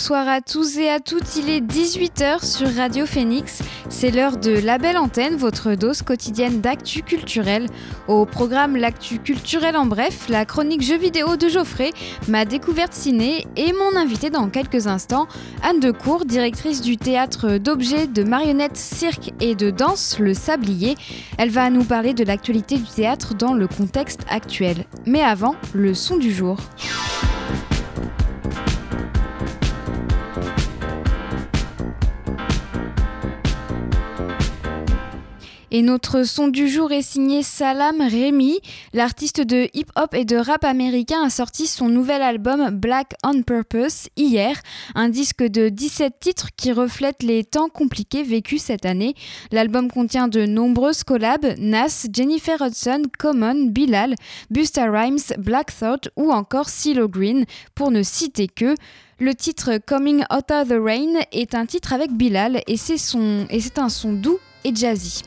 Bonsoir à tous et à toutes, il est 18h sur Radio Phoenix. C'est l'heure de La Belle Antenne, votre dose quotidienne d'actu culturel. Au programme L'actu culturel en bref, la chronique jeux vidéo de Geoffrey, ma découverte ciné et mon invité dans quelques instants, Anne Decour, directrice du théâtre d'objets, de marionnettes, cirque et de danse, Le Sablier. Elle va nous parler de l'actualité du théâtre dans le contexte actuel. Mais avant, le son du jour. Et notre son du jour est signé Salam Remy. L'artiste de hip-hop et de rap américain a sorti son nouvel album Black on Purpose hier, un disque de 17 titres qui reflète les temps compliqués vécus cette année. L'album contient de nombreuses collabs, Nas, Jennifer Hudson, Common, Bilal, Busta Rhymes, Black Thought ou encore CeeLo Green, pour ne citer que. Le titre Coming Out of the Rain est un titre avec Bilal et c'est un son doux et jazzy.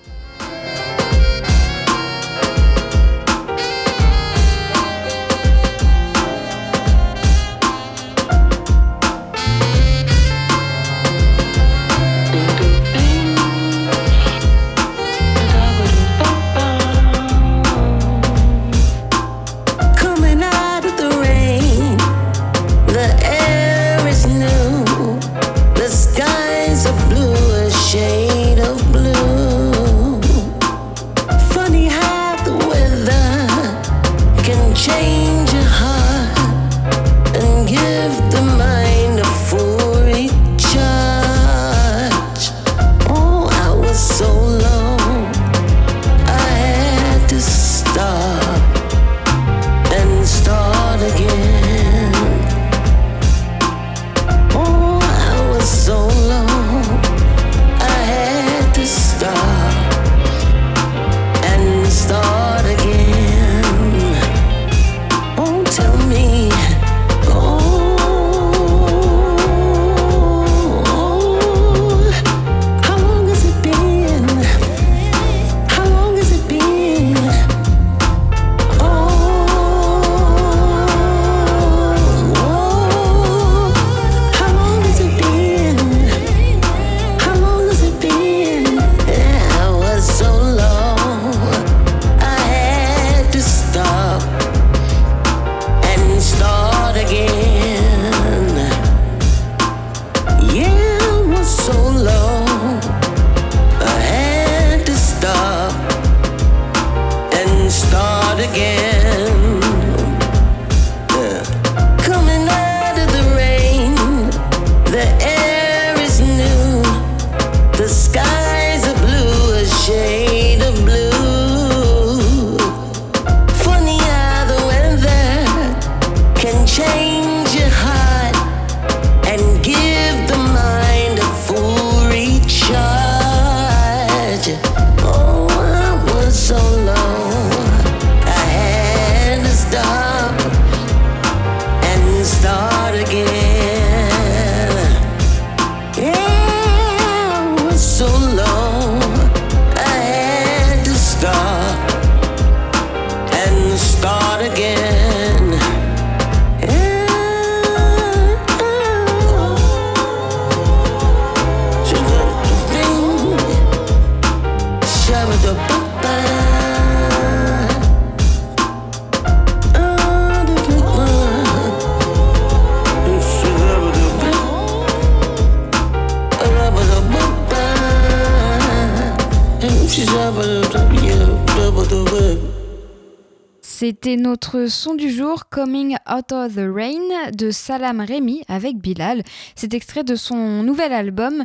Son du jour, Coming Out of the Rain, de Salam Remy avec Bilal. C'est extrait de son nouvel album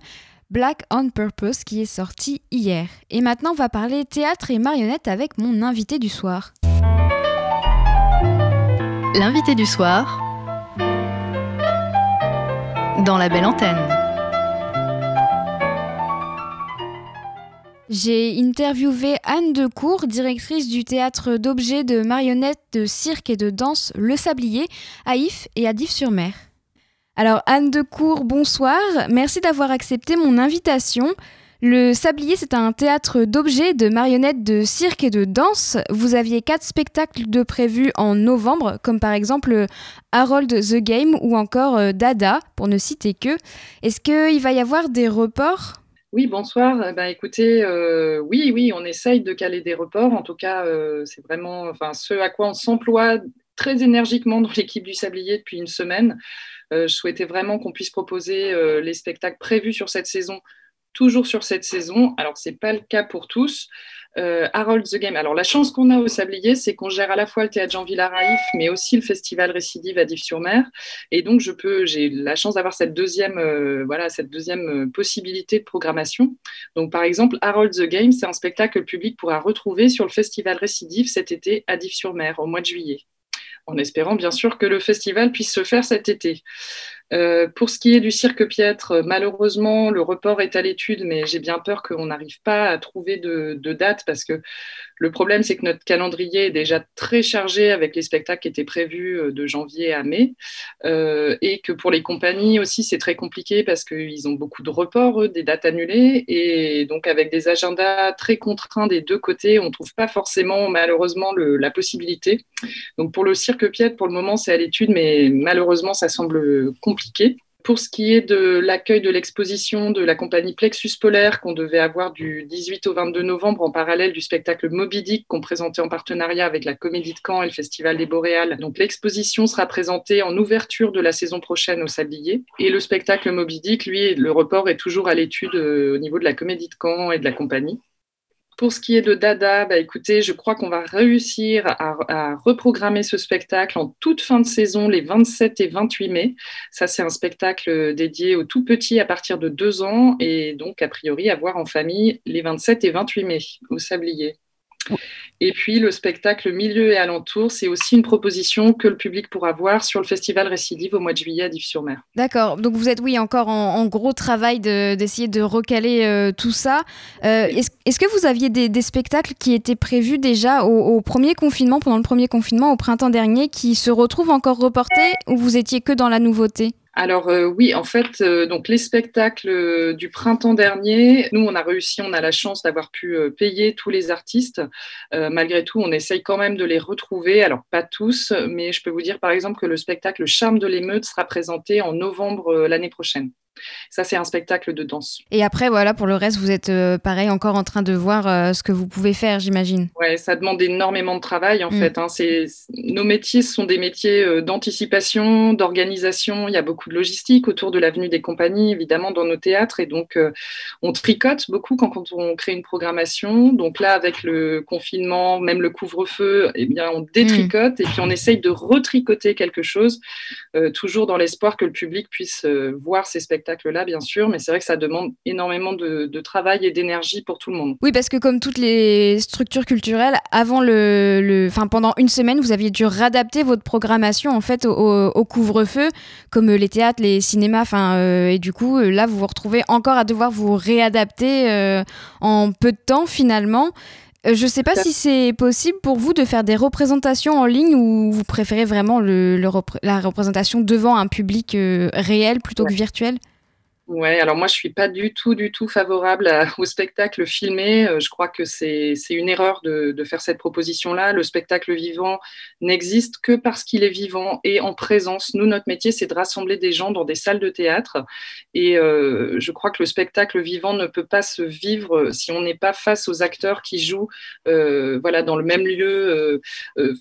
Black on Purpose qui est sorti hier. Et maintenant, on va parler théâtre et marionnette avec mon invité du soir. L'invité du soir dans la belle antenne. J'ai interviewé Anne Decour, directrice du théâtre d'objets, de marionnettes, de cirque et de danse Le Sablier, à If et à Dives-sur-Mer. Alors Anne Decour, bonsoir. Merci d'avoir accepté mon invitation. Le Sablier, c'est un théâtre d'objets, de marionnettes, de cirque et de danse. Vous aviez quatre spectacles de prévus en novembre, comme par exemple Harold the Game ou encore euh, Dada, pour ne citer que. Est-ce qu'il va y avoir des reports? Oui, bonsoir. Eh ben, écoutez, euh, oui, oui, on essaye de caler des reports. En tout cas, euh, c'est vraiment enfin, ce à quoi on s'emploie très énergiquement dans l'équipe du Sablier depuis une semaine. je souhaitais vraiment qu'on puisse proposer les spectacles prévus sur cette saison toujours sur cette saison. Alors, ce n'est pas le cas pour tous. Euh, Harold the Game. Alors, la chance qu'on a au Sablier, c'est qu'on gère à la fois le théâtre Jean Villaraïf, mais aussi le festival Récidive à Dives-sur-Mer. Et donc, je peux, j'ai la chance d'avoir cette deuxième, euh, voilà, cette deuxième euh, possibilité de programmation. Donc, par exemple, Harold the Game, c'est un spectacle que le public pourra retrouver sur le festival Récidive cet été à Dives-sur-Mer, au mois de juillet en espérant bien sûr que le festival puisse se faire cet été. Euh, pour ce qui est du cirque piètre, malheureusement, le report est à l'étude, mais j'ai bien peur qu'on n'arrive pas à trouver de, date parce que le problème, c'est que notre calendrier est déjà très chargé avec les spectacles qui étaient prévus euh, de janvier à mai euh, et que pour les compagnies aussi, c'est très compliqué parce qu'ils ont beaucoup de reports, des dates annulées et donc avec des agendas très contraints des deux côtés, on ne trouve pas forcément malheureusement la possibilité. Donc pour le cirque piètre, pour le moment, c'est à l'étude, mais malheureusement, ça semble compliqué pour ce qui est de l'accueil de l'exposition de la compagnie Plexus Polaire qu'on devait avoir du 18 au 22 novembre en parallèle du spectacle Moby Dick qu'on présentait en partenariat avec la Comédie de Caen et le Festival des Boréales. Donc l'exposition sera présentée en ouverture de la saison prochaine au Sablier. Et le spectacle Moby Dick, lui, le report est toujours à l'étude euh, au niveau de la Comédie de Caen et de la compagnie. Pour ce qui est de Dada, bah, écoutez, je crois qu'on va réussir à, reprogrammer ce spectacle en toute fin de saison, les 27 et 28 mai. Ça, c'est un spectacle dédié aux tout petits à partir de deux ans et donc, a priori, à voir en famille les 27 et 28 mai au Sablier. Et puis le spectacle Milieu et alentour, c'est aussi une proposition que le public pourra voir sur le festival Récidive au mois de juillet à Dives-sur-Mer. D'accord, donc vous êtes oui encore en, gros travail d'essayer de, recaler euh, tout ça. Euh, est-ce que vous aviez des, spectacles qui étaient prévus déjà au, premier confinement, pendant le premier confinement au printemps dernier, qui se retrouvent encore reportés ou vous étiez que dans la nouveauté? Alors euh, oui, en fait, euh, donc les spectacles euh, du printemps dernier, nous on a réussi, on a la chance d'avoir pu payer tous les artistes. malgré tout, on essaye quand même de les retrouver. Alors pas tous, mais je peux vous dire par exemple que le spectacle Charme de l'émeute sera présenté en novembre l'année prochaine. Ça, c'est un spectacle de danse. Et après, voilà, pour le reste, vous êtes euh, pareil encore en train de voir euh, ce que vous pouvez faire, j'imagine. Oui, ça demande énormément de travail, en mm. fait. Hein. Nos métiers sont des métiers euh, d'anticipation, d'organisation. Il y a beaucoup de logistique autour de l'avenue des compagnies, évidemment, dans nos théâtres. Et donc, on tricote beaucoup quand, on crée une programmation. Donc là, avec le confinement, même le couvre-feu, eh bien, on détricote et puis on essaye de retricoter quelque chose, toujours dans l'espoir que le public puisse voir ces spectacles là bien sûr, mais c'est vrai que ça demande énormément de, travail et d'énergie pour tout le monde. Oui, parce que comme toutes les structures culturelles, avant le, enfin pendant une semaine, vous aviez dû réadapter votre programmation en fait au, couvre-feu, comme les théâtres, les cinémas, enfin euh, et du coup là vous vous retrouvez encore à devoir vous réadapter euh, en peu de temps finalement. Euh, je ne sais pas si c'est possible pour vous de faire des représentations en ligne ou vous préférez vraiment la représentation devant un public réel plutôt que virtuel? Ouais, alors moi je suis pas du tout, du tout favorable au spectacle filmé. Euh, je crois que c'est une erreur de, de, faire cette proposition-là. Le spectacle vivant n'existe que parce qu'il est vivant et en présence. Nous, notre métier, c'est de rassembler des gens dans des salles de théâtre. Et euh, je crois que le spectacle vivant ne peut pas se vivre si on n'est pas face aux acteurs qui jouent euh, voilà, dans le même lieu.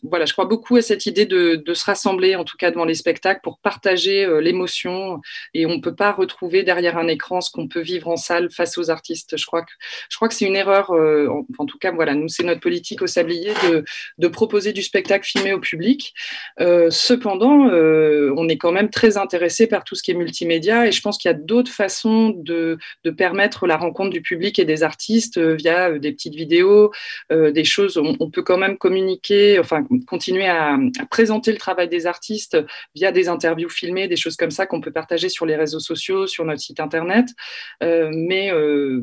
Voilà, je crois beaucoup à cette idée de, de, se rassembler, en tout cas devant les spectacles, pour partager l'émotion. Et on ne peut pas retrouver derrière derrière un écran ce qu'on peut vivre en salle face aux artistes. Je crois que, je crois que c'est une erreur, euh, en, tout cas, voilà, nous, c'est notre politique au Sablier de, de, proposer du spectacle filmé au public. Euh, cependant, euh, on est quand même très intéressé par tout ce qui est multimédia et je pense qu'il y a d'autres façons de, de, permettre la rencontre du public et des artistes via des petites vidéos, des choses. On, on, peut quand même communiquer, enfin, continuer à, à présenter le travail des artistes via des interviews filmées, des choses comme ça qu'on peut partager sur les réseaux sociaux, sur notre internet, mais,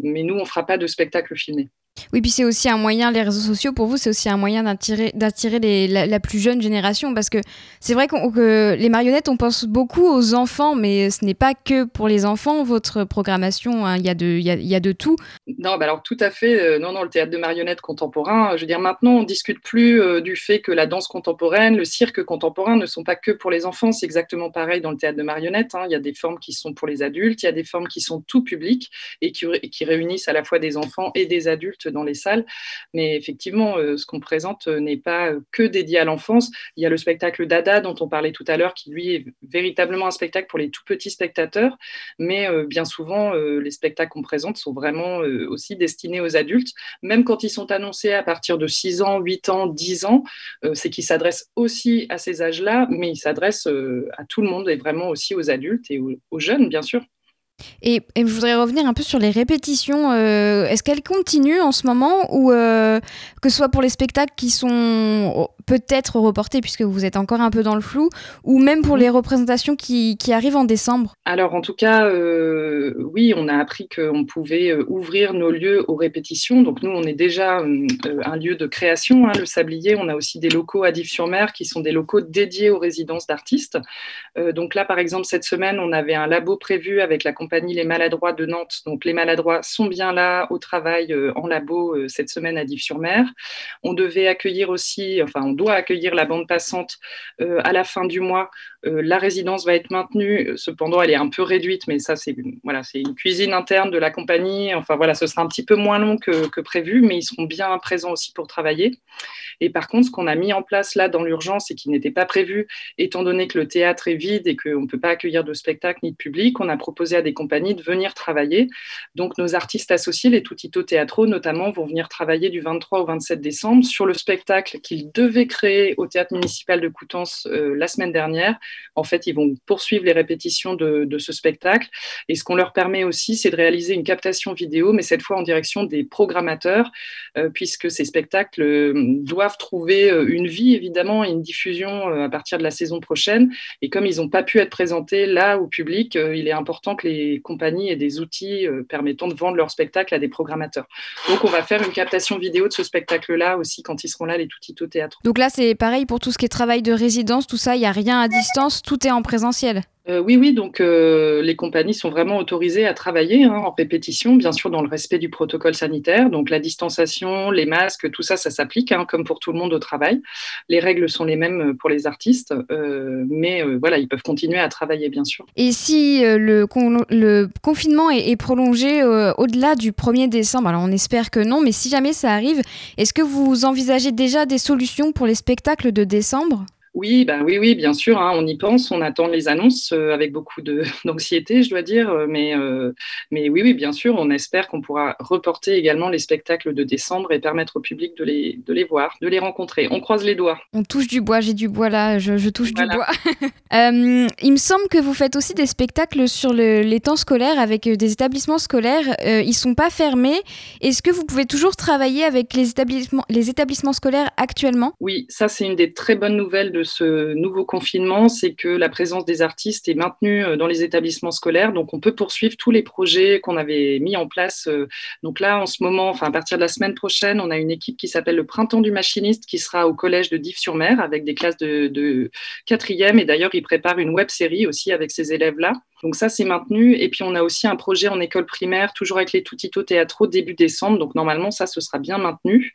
mais nous, on ne fera pas de spectacle filmé. Oui, puis c'est aussi un moyen, les réseaux sociaux, pour vous, c'est aussi un moyen d'attirer la, plus jeune génération. Parce que c'est vrai que les marionnettes, on pense beaucoup aux enfants, mais ce n'est pas que pour les enfants, votre programmation. Hein. Il y, a de, tout. Non, bah alors tout à fait. Euh, non, non, le théâtre de marionnettes contemporain, je veux dire, maintenant, on discute plus euh, du fait que la danse contemporaine, le cirque contemporain ne sont pas que pour les enfants. C'est exactement pareil dans le théâtre de marionnettes. Hein. Il y a des formes qui sont pour les adultes, il y a des formes qui sont tout public et qui réunissent à la fois des enfants et des adultes dans les salles. Mais effectivement, euh, ce qu'on présente euh, n'est pas euh, que dédié à l'enfance. Il y a le spectacle Dada dont on parlait tout à l'heure, qui lui est véritablement un spectacle pour les tout petits spectateurs. Mais bien souvent, les spectacles qu'on présente sont vraiment aussi destinés aux adultes. Même quand ils sont annoncés à partir de 6 ans, 8 ans, 10 ans, c'est qu'ils s'adressent aussi à ces âges-là, mais ils s'adressent à tout le monde et vraiment aussi aux adultes et aux jeunes, bien sûr. Et, je voudrais revenir un peu sur les répétitions. Euh, est-ce qu'elles continuent en ce moment ou euh, que ce soit pour les spectacles qui sont peut-être reportés puisque vous êtes encore un peu dans le flou ou même pour les représentations qui, arrivent en décembre? Alors en tout cas, euh, oui, on a appris qu'on pouvait ouvrir nos lieux aux répétitions. Donc nous, on est déjà un lieu de création, hein, le Sablier. On a aussi des locaux à Dives-sur-Mer qui sont des locaux dédiés aux résidences d'artistes. donc là, par exemple, cette semaine, on avait un labo prévu avec la Les Maladroits de Nantes. Donc les Maladroits sont bien là au travail euh, en labo euh, cette semaine à Dives-sur-Mer. On devait accueillir aussi, enfin on doit accueillir la bande passante euh, à la fin du mois. La résidence va être maintenue, cependant elle est un peu réduite, mais ça c'est voilà, une cuisine interne de la compagnie. Enfin voilà, ce sera un petit peu moins long que, prévu, mais ils seront bien présents aussi pour travailler. Et par contre, ce qu'on a mis en place là dans l'urgence et qui n'était pas prévu, étant donné que le théâtre est vide et qu'on ne peut pas accueillir de spectacle ni de public, on a proposé à des compagnies de venir travailler. Donc nos artistes associés, les Tutito Teatro notamment, vont venir travailler du 23 au 27 décembre sur le spectacle qu'ils devaient créer au théâtre municipal de Coutances euh, la semaine dernière. En fait, ils vont poursuivre les répétitions de, ce spectacle. Et ce qu'on leur permet aussi, c'est de réaliser une captation vidéo, mais cette fois en direction des programmateurs, euh, puisque ces spectacles euh, doivent trouver une vie, évidemment, et une diffusion à partir de la saison prochaine. Et comme ils n'ont pas pu être présentés là au public, il est important que les compagnies et des outils euh, permettant de vendre leur spectacle à des programmateurs. Donc on va faire une captation vidéo de ce spectacle-là aussi quand ils seront là, les tout au théâtre. Donc là c'est pareil pour tout ce qui est travail de résidence, tout ça, il n'y a rien à distance, tout est en présentiel. Euh, oui, oui, donc euh, les compagnies sont vraiment autorisées à travailler hein, en répétition, bien sûr dans le respect du protocole sanitaire. Donc la distanciation, les masques, tout ça, ça s'applique hein, comme pour tout le monde au travail. Les règles sont les mêmes pour les artistes, euh, mais voilà, ils peuvent continuer à travailler, bien sûr. Et si le, le, confinement est, est prolongé au-delà du 1er décembre, alors on espère que non, mais si jamais ça arrive, est-ce que vous envisagez déjà des solutions pour les spectacles de décembre? Oui, bah oui, oui, bien sûr, hein, on y pense, on attend les annonces euh, avec beaucoup d'anxiété, je dois dire, euh, mais, euh, mais oui, oui, bien sûr, on espère qu'on pourra reporter également les spectacles de décembre et permettre au public de les, de les voir, de les rencontrer. On croise les doigts. On touche du bois, j'ai du bois là, je, touche du bois. il me semble que vous faites aussi des spectacles sur les temps scolaires avec des établissements scolaires. ils sont pas fermés. Est-ce que vous pouvez toujours travailler avec les établissements, les établissements scolaires actuellement? Oui, ça c'est une des très bonnes nouvelles de ce nouveau confinement, c'est que la présence des artistes est maintenue euh, dans les établissements scolaires. Donc, on peut poursuivre tous les projets qu'on avait mis en place. Euh. Donc là, en ce moment, enfin à partir de la semaine prochaine, on a une équipe qui s'appelle le Printemps du machiniste qui sera au collège de Dives-sur-Mer avec des classes de, quatrième. Et d'ailleurs, il prépare une web série aussi avec ces élèves-là. Donc ça, c'est maintenu. Et puis, on a aussi un projet en école primaire, toujours avec les Tutito Théâtraux, début décembre. Donc, normalement, ça, ce sera bien maintenu.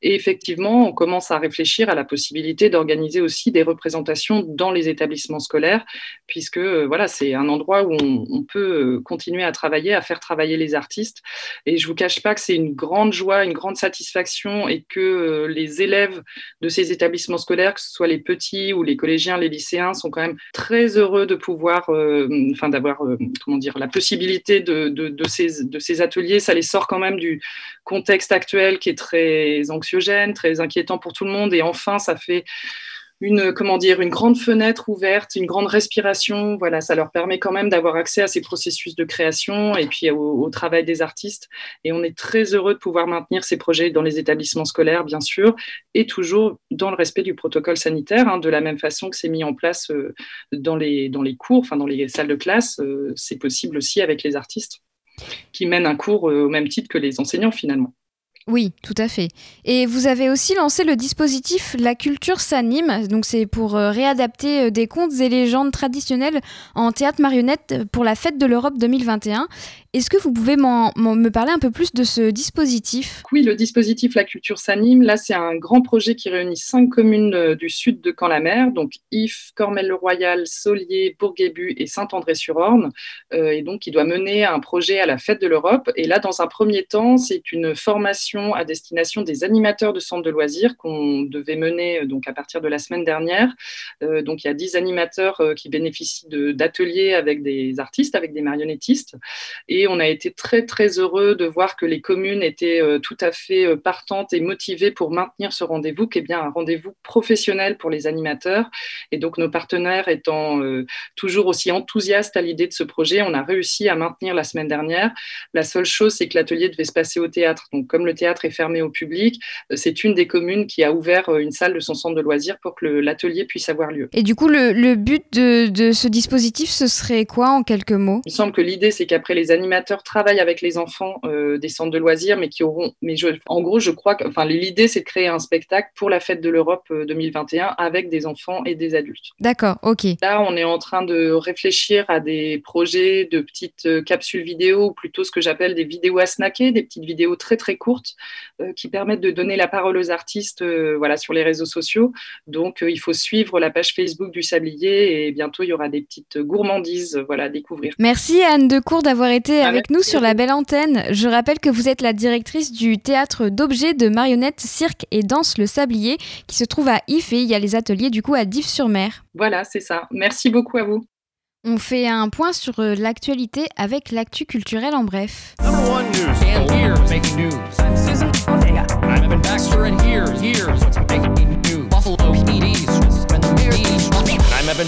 Et effectivement, on commence à réfléchir à la possibilité d'organiser aussi des représentations dans les établissements scolaires, puisque euh, voilà, c'est un endroit où on, peut euh, continuer à travailler, à faire travailler les artistes. Et je vous cache pas que c'est une grande joie, une grande satisfaction et que euh, les élèves de ces établissements scolaires, que ce soit les petits ou les collégiens, les lycéens, sont quand même très heureux de pouvoir, d'avoir euh, comment dire la possibilité ces, de ces ateliers, ça les sort quand même du contexte actuel qui est très anxiogène, très inquiétant pour tout le monde. Et enfin, ça fait une comment dire une grande fenêtre ouverte, une grande respiration. Voilà, ça leur permet quand même d'avoir accès à ces processus de création et puis au, travail des artistes. Et on est très heureux de pouvoir maintenir ces projets dans les établissements scolaires, bien sûr, et toujours dans le respect du protocole sanitaire, hein, de la même façon que c'est mis en place euh, dans les dans les cours, enfin dans les salles de classe. Euh, c'est possible aussi avec les artistes qui mènent un cours euh, au même titre que les enseignants finalement. Oui, tout à fait. Et vous avez aussi lancé le dispositif La culture s'anime. Donc c'est pour euh, réadapter euh, des contes et légendes traditionnelles en théâtre marionnette pour la fête de l'Europe 2021. Est-ce que vous pouvez me parler un peu plus de ce dispositif? Oui, le dispositif La Culture s'anime. Là, c'est un grand projet qui réunit cinq communes euh, du sud de Camp-la-Mer, donc If, Cormel-le-Royal, Solier, Bourguébu et Saint-André-sur-Orne, euh, et donc qui doit mener un projet à la fête de l'Europe. Et là, dans un premier temps, c'est une formation à destination des animateurs de centres de loisirs qu'on devait mener euh, donc à partir de la semaine dernière. donc, il y a dix animateurs qui bénéficient d'ateliers avec des artistes, avec des marionnettistes. Et et on a été très très heureux de voir que les communes étaient euh, tout à fait euh, partantes et motivées pour maintenir ce rendez-vous, qui est bien un rendez-vous professionnel pour les animateurs. Et donc nos partenaires étant euh, toujours aussi enthousiastes à l'idée de ce projet, on a réussi à maintenir la semaine dernière. La seule chose, c'est que l'atelier devait se passer au théâtre. Donc comme le théâtre est fermé au public, c'est une des communes qui a ouvert une salle de son centre de loisirs pour que l'atelier puisse avoir lieu. Et du coup, le, but de, de, ce dispositif, ce serait quoi en quelques mots? Il semble que l'idée, c'est qu'après les animateurs animateurs travaillent avec les enfants euh, des centres de loisirs, mais qui auront. Mais je, en gros, je crois que. Enfin, l'idée, c'est de créer un spectacle pour la fête de l'Europe 2021 euh, avec des enfants et des adultes. D'accord, ok. Là, on est en train de réfléchir à des projets de petites euh, capsules vidéo, ou plutôt ce que j'appelle des vidéos à snacker, des petites vidéos très très courtes qui permettent de donner la parole aux artistes voilà, sur les réseaux sociaux. Donc, il faut suivre la page Facebook du Sablier et bientôt, il y aura des petites gourmandises voilà, à découvrir. Merci Anne Decour d'avoir été avec nous sur la belle antenne. Je rappelle que vous êtes la directrice du théâtre d'objets de marionnettes, cirque et danse Le Sablier qui se trouve à If et il y a les ateliers du coup à Dives-sur-Mer. Voilà, c'est ça. Merci beaucoup à vous. On fait un point sur euh, l'actualité avec l'actu culturel en bref.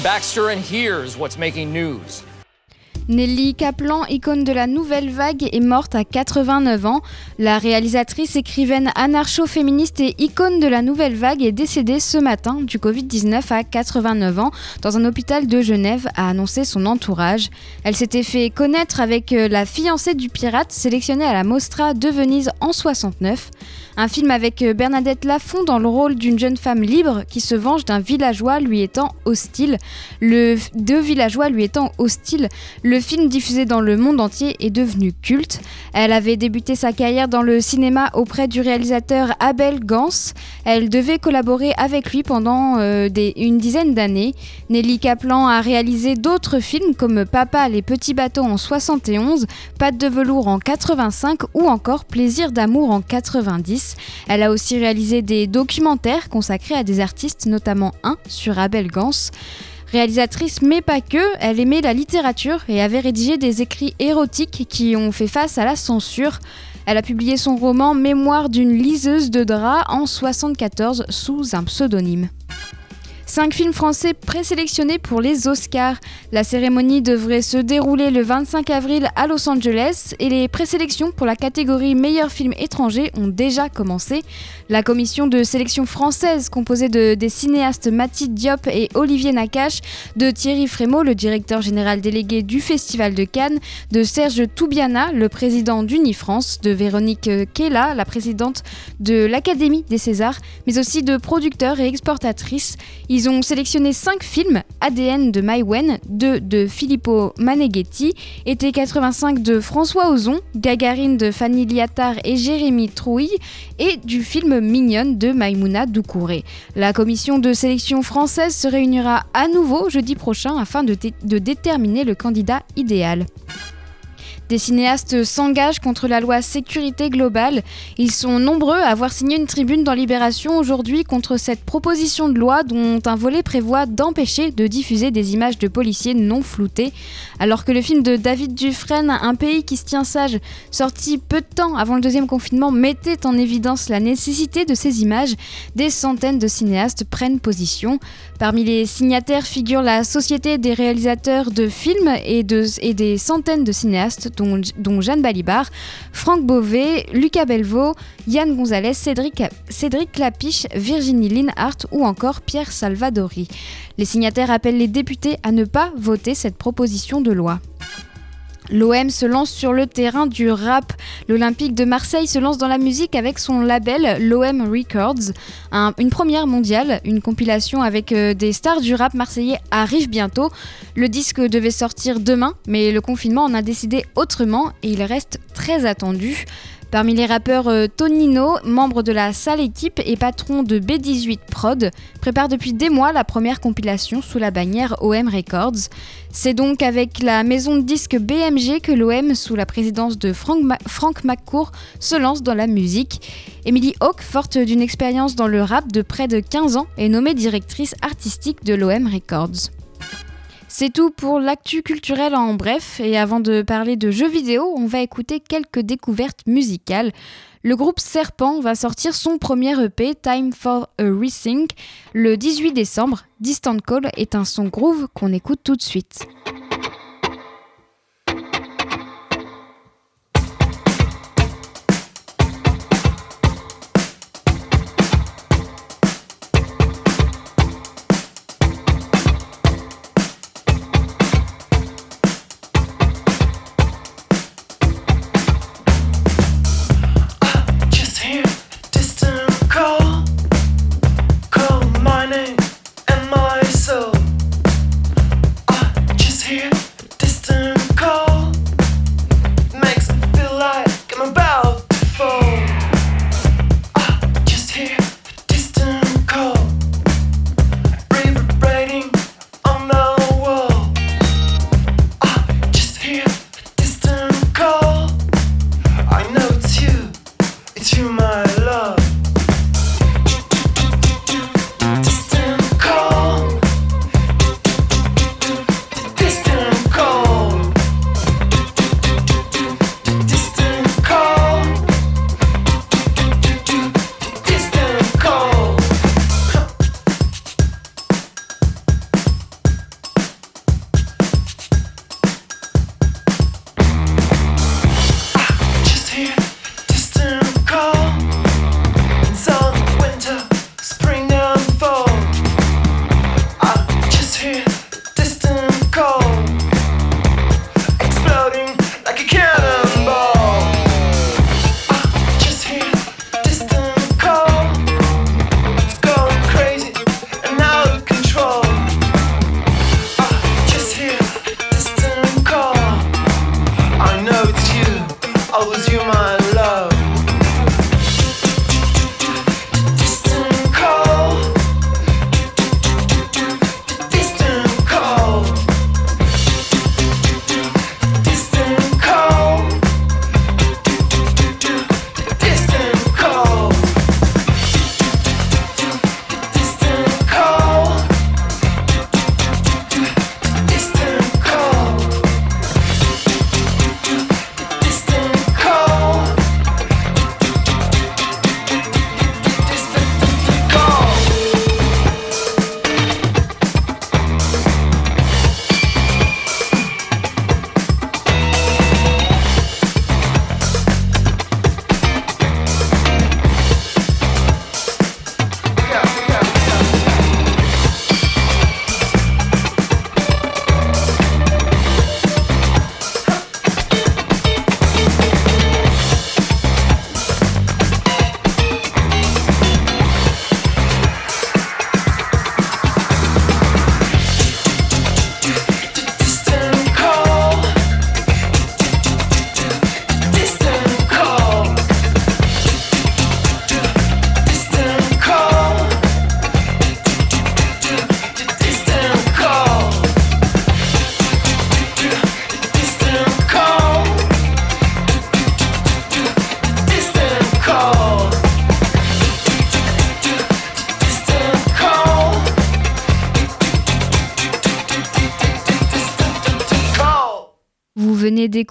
Baxter and here's what's making news? Nelly Kaplan, icône de la nouvelle vague, est morte à 89 ans. La réalisatrice, écrivaine anarcho-féministe et icône de la nouvelle vague est décédée ce matin du Covid-19 à 89 ans dans un hôpital de Genève, a annoncé son entourage. Elle s'était fait connaître avec euh, La fiancée du pirate, sélectionnée à la Mostra de Venise en 69. Un film avec euh, Bernadette Lafont dans le rôle d'une jeune femme libre qui se venge d'un villageois lui étant hostile. Le villageois lui étant hostiles. Le film diffusé dans le monde entier est devenu culte. Elle avait débuté sa carrière dans le cinéma auprès du réalisateur Abel Gans. Elle devait collaborer avec lui pendant euh, une dizaine d'années. Nelly Kaplan a réalisé d'autres films comme Papa les petits bateaux en 71, Pâte de velours en 85 ou encore Plaisir d'amour en 90. Elle a aussi réalisé des documentaires consacrés à des artistes, notamment un sur Abel Gans. Réalisatrice mais pas que, elle aimait la littérature et avait rédigé des écrits érotiques qui ont fait face à la censure. Elle a publié son roman Mémoire d'une liseuse de drap en 1974 sous un pseudonyme. Cinq films français présélectionnés pour les Oscars. La cérémonie devrait se dérouler le 25 avril à Los Angeles et les présélections pour la catégorie meilleur film étranger ont déjà commencé. La commission de sélection française, composée de, des cinéastes Mathilde Diop et Olivier Nakache, de Thierry Frémaux, le directeur général délégué du Festival de Cannes, de Serge Toubiana, le président d'Unifrance, de Véronique Kella, la présidente de l'Académie des Césars, mais aussi de producteurs et exportatrices. Ont sélectionné 5 films ADN de Maïwen, 2 de Filippo Maneghetti, Été 85 de François Ozon, Gagarine de Fanny Liattard et Jérémy Trouille, et du film Mignonne de Maïmouna Doucouré. La commission de sélection française se réunira à nouveau jeudi prochain afin de déterminer le candidat idéal. Des cinéastes s'engagent contre la loi sécurité globale. Ils sont nombreux à avoir signé une tribune dans Libération aujourd'hui contre cette proposition de loi dont un volet prévoit d'empêcher de diffuser des images de policiers non floutées. Alors que le film de David Dufresne, Un pays qui se tient sage, sorti peu de temps avant le deuxième confinement, mettait en évidence la nécessité de ces images, des centaines de cinéastes prennent position. Parmi les signataires figure la Société des réalisateurs de films et, des centaines de cinéastes, dont, Jeanne Balibar, Franck Beauvais, Lucas Belvaux, Yann Gonzalez, Cédric, Cédric Clapiche, Virginie Linhart ou encore Pierre Salvadori. Les signataires appellent les députés à ne pas voter cette proposition de loi. L'OM se lance sur le terrain du rap. L'Olympique de Marseille se lance dans la musique avec son label l'OM Records. une première mondiale, une compilation avec euh, des stars du rap marseillais arrive bientôt. Le disque devait sortir demain, mais le confinement en a décidé autrement et il reste très attendu. Parmi les rappeurs, euh, Tonino, membre de la sale équipe et patron de B18 Prod, prépare depuis des mois la première compilation sous la bannière OM Records. C'est donc avec la maison de disques BMG que l'OM, sous la présidence de Frank, McCourt, se lance dans la musique. Emily Hawke, forte d'une expérience dans le rap de près de 15 ans, est nommée directrice artistique de l'OM Records. C'est tout pour l'actu culturel en bref, et avant de parler de jeux vidéo, on va écouter quelques découvertes musicales. Le groupe Serpent va sortir son premier EP, Time for a Resync, le 18 décembre. Distant Call est un son groove qu'on écoute tout de suite.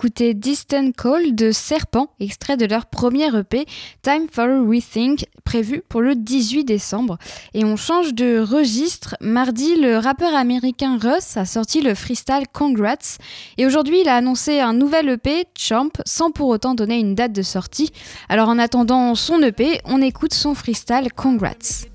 Venez d'écouter Distant Call de Serpent, extrait de leur premier EP Time for a Rethink, prévu pour le 18 décembre. Et on change de registre. Mardi, le rappeur américain Russ a sorti le freestyle Congrats. Et aujourd'hui, il a annoncé un nouvel EP, Champ, sans pour autant donner une date de sortie. Alors en attendant son EP, on écoute son freestyle Congrats.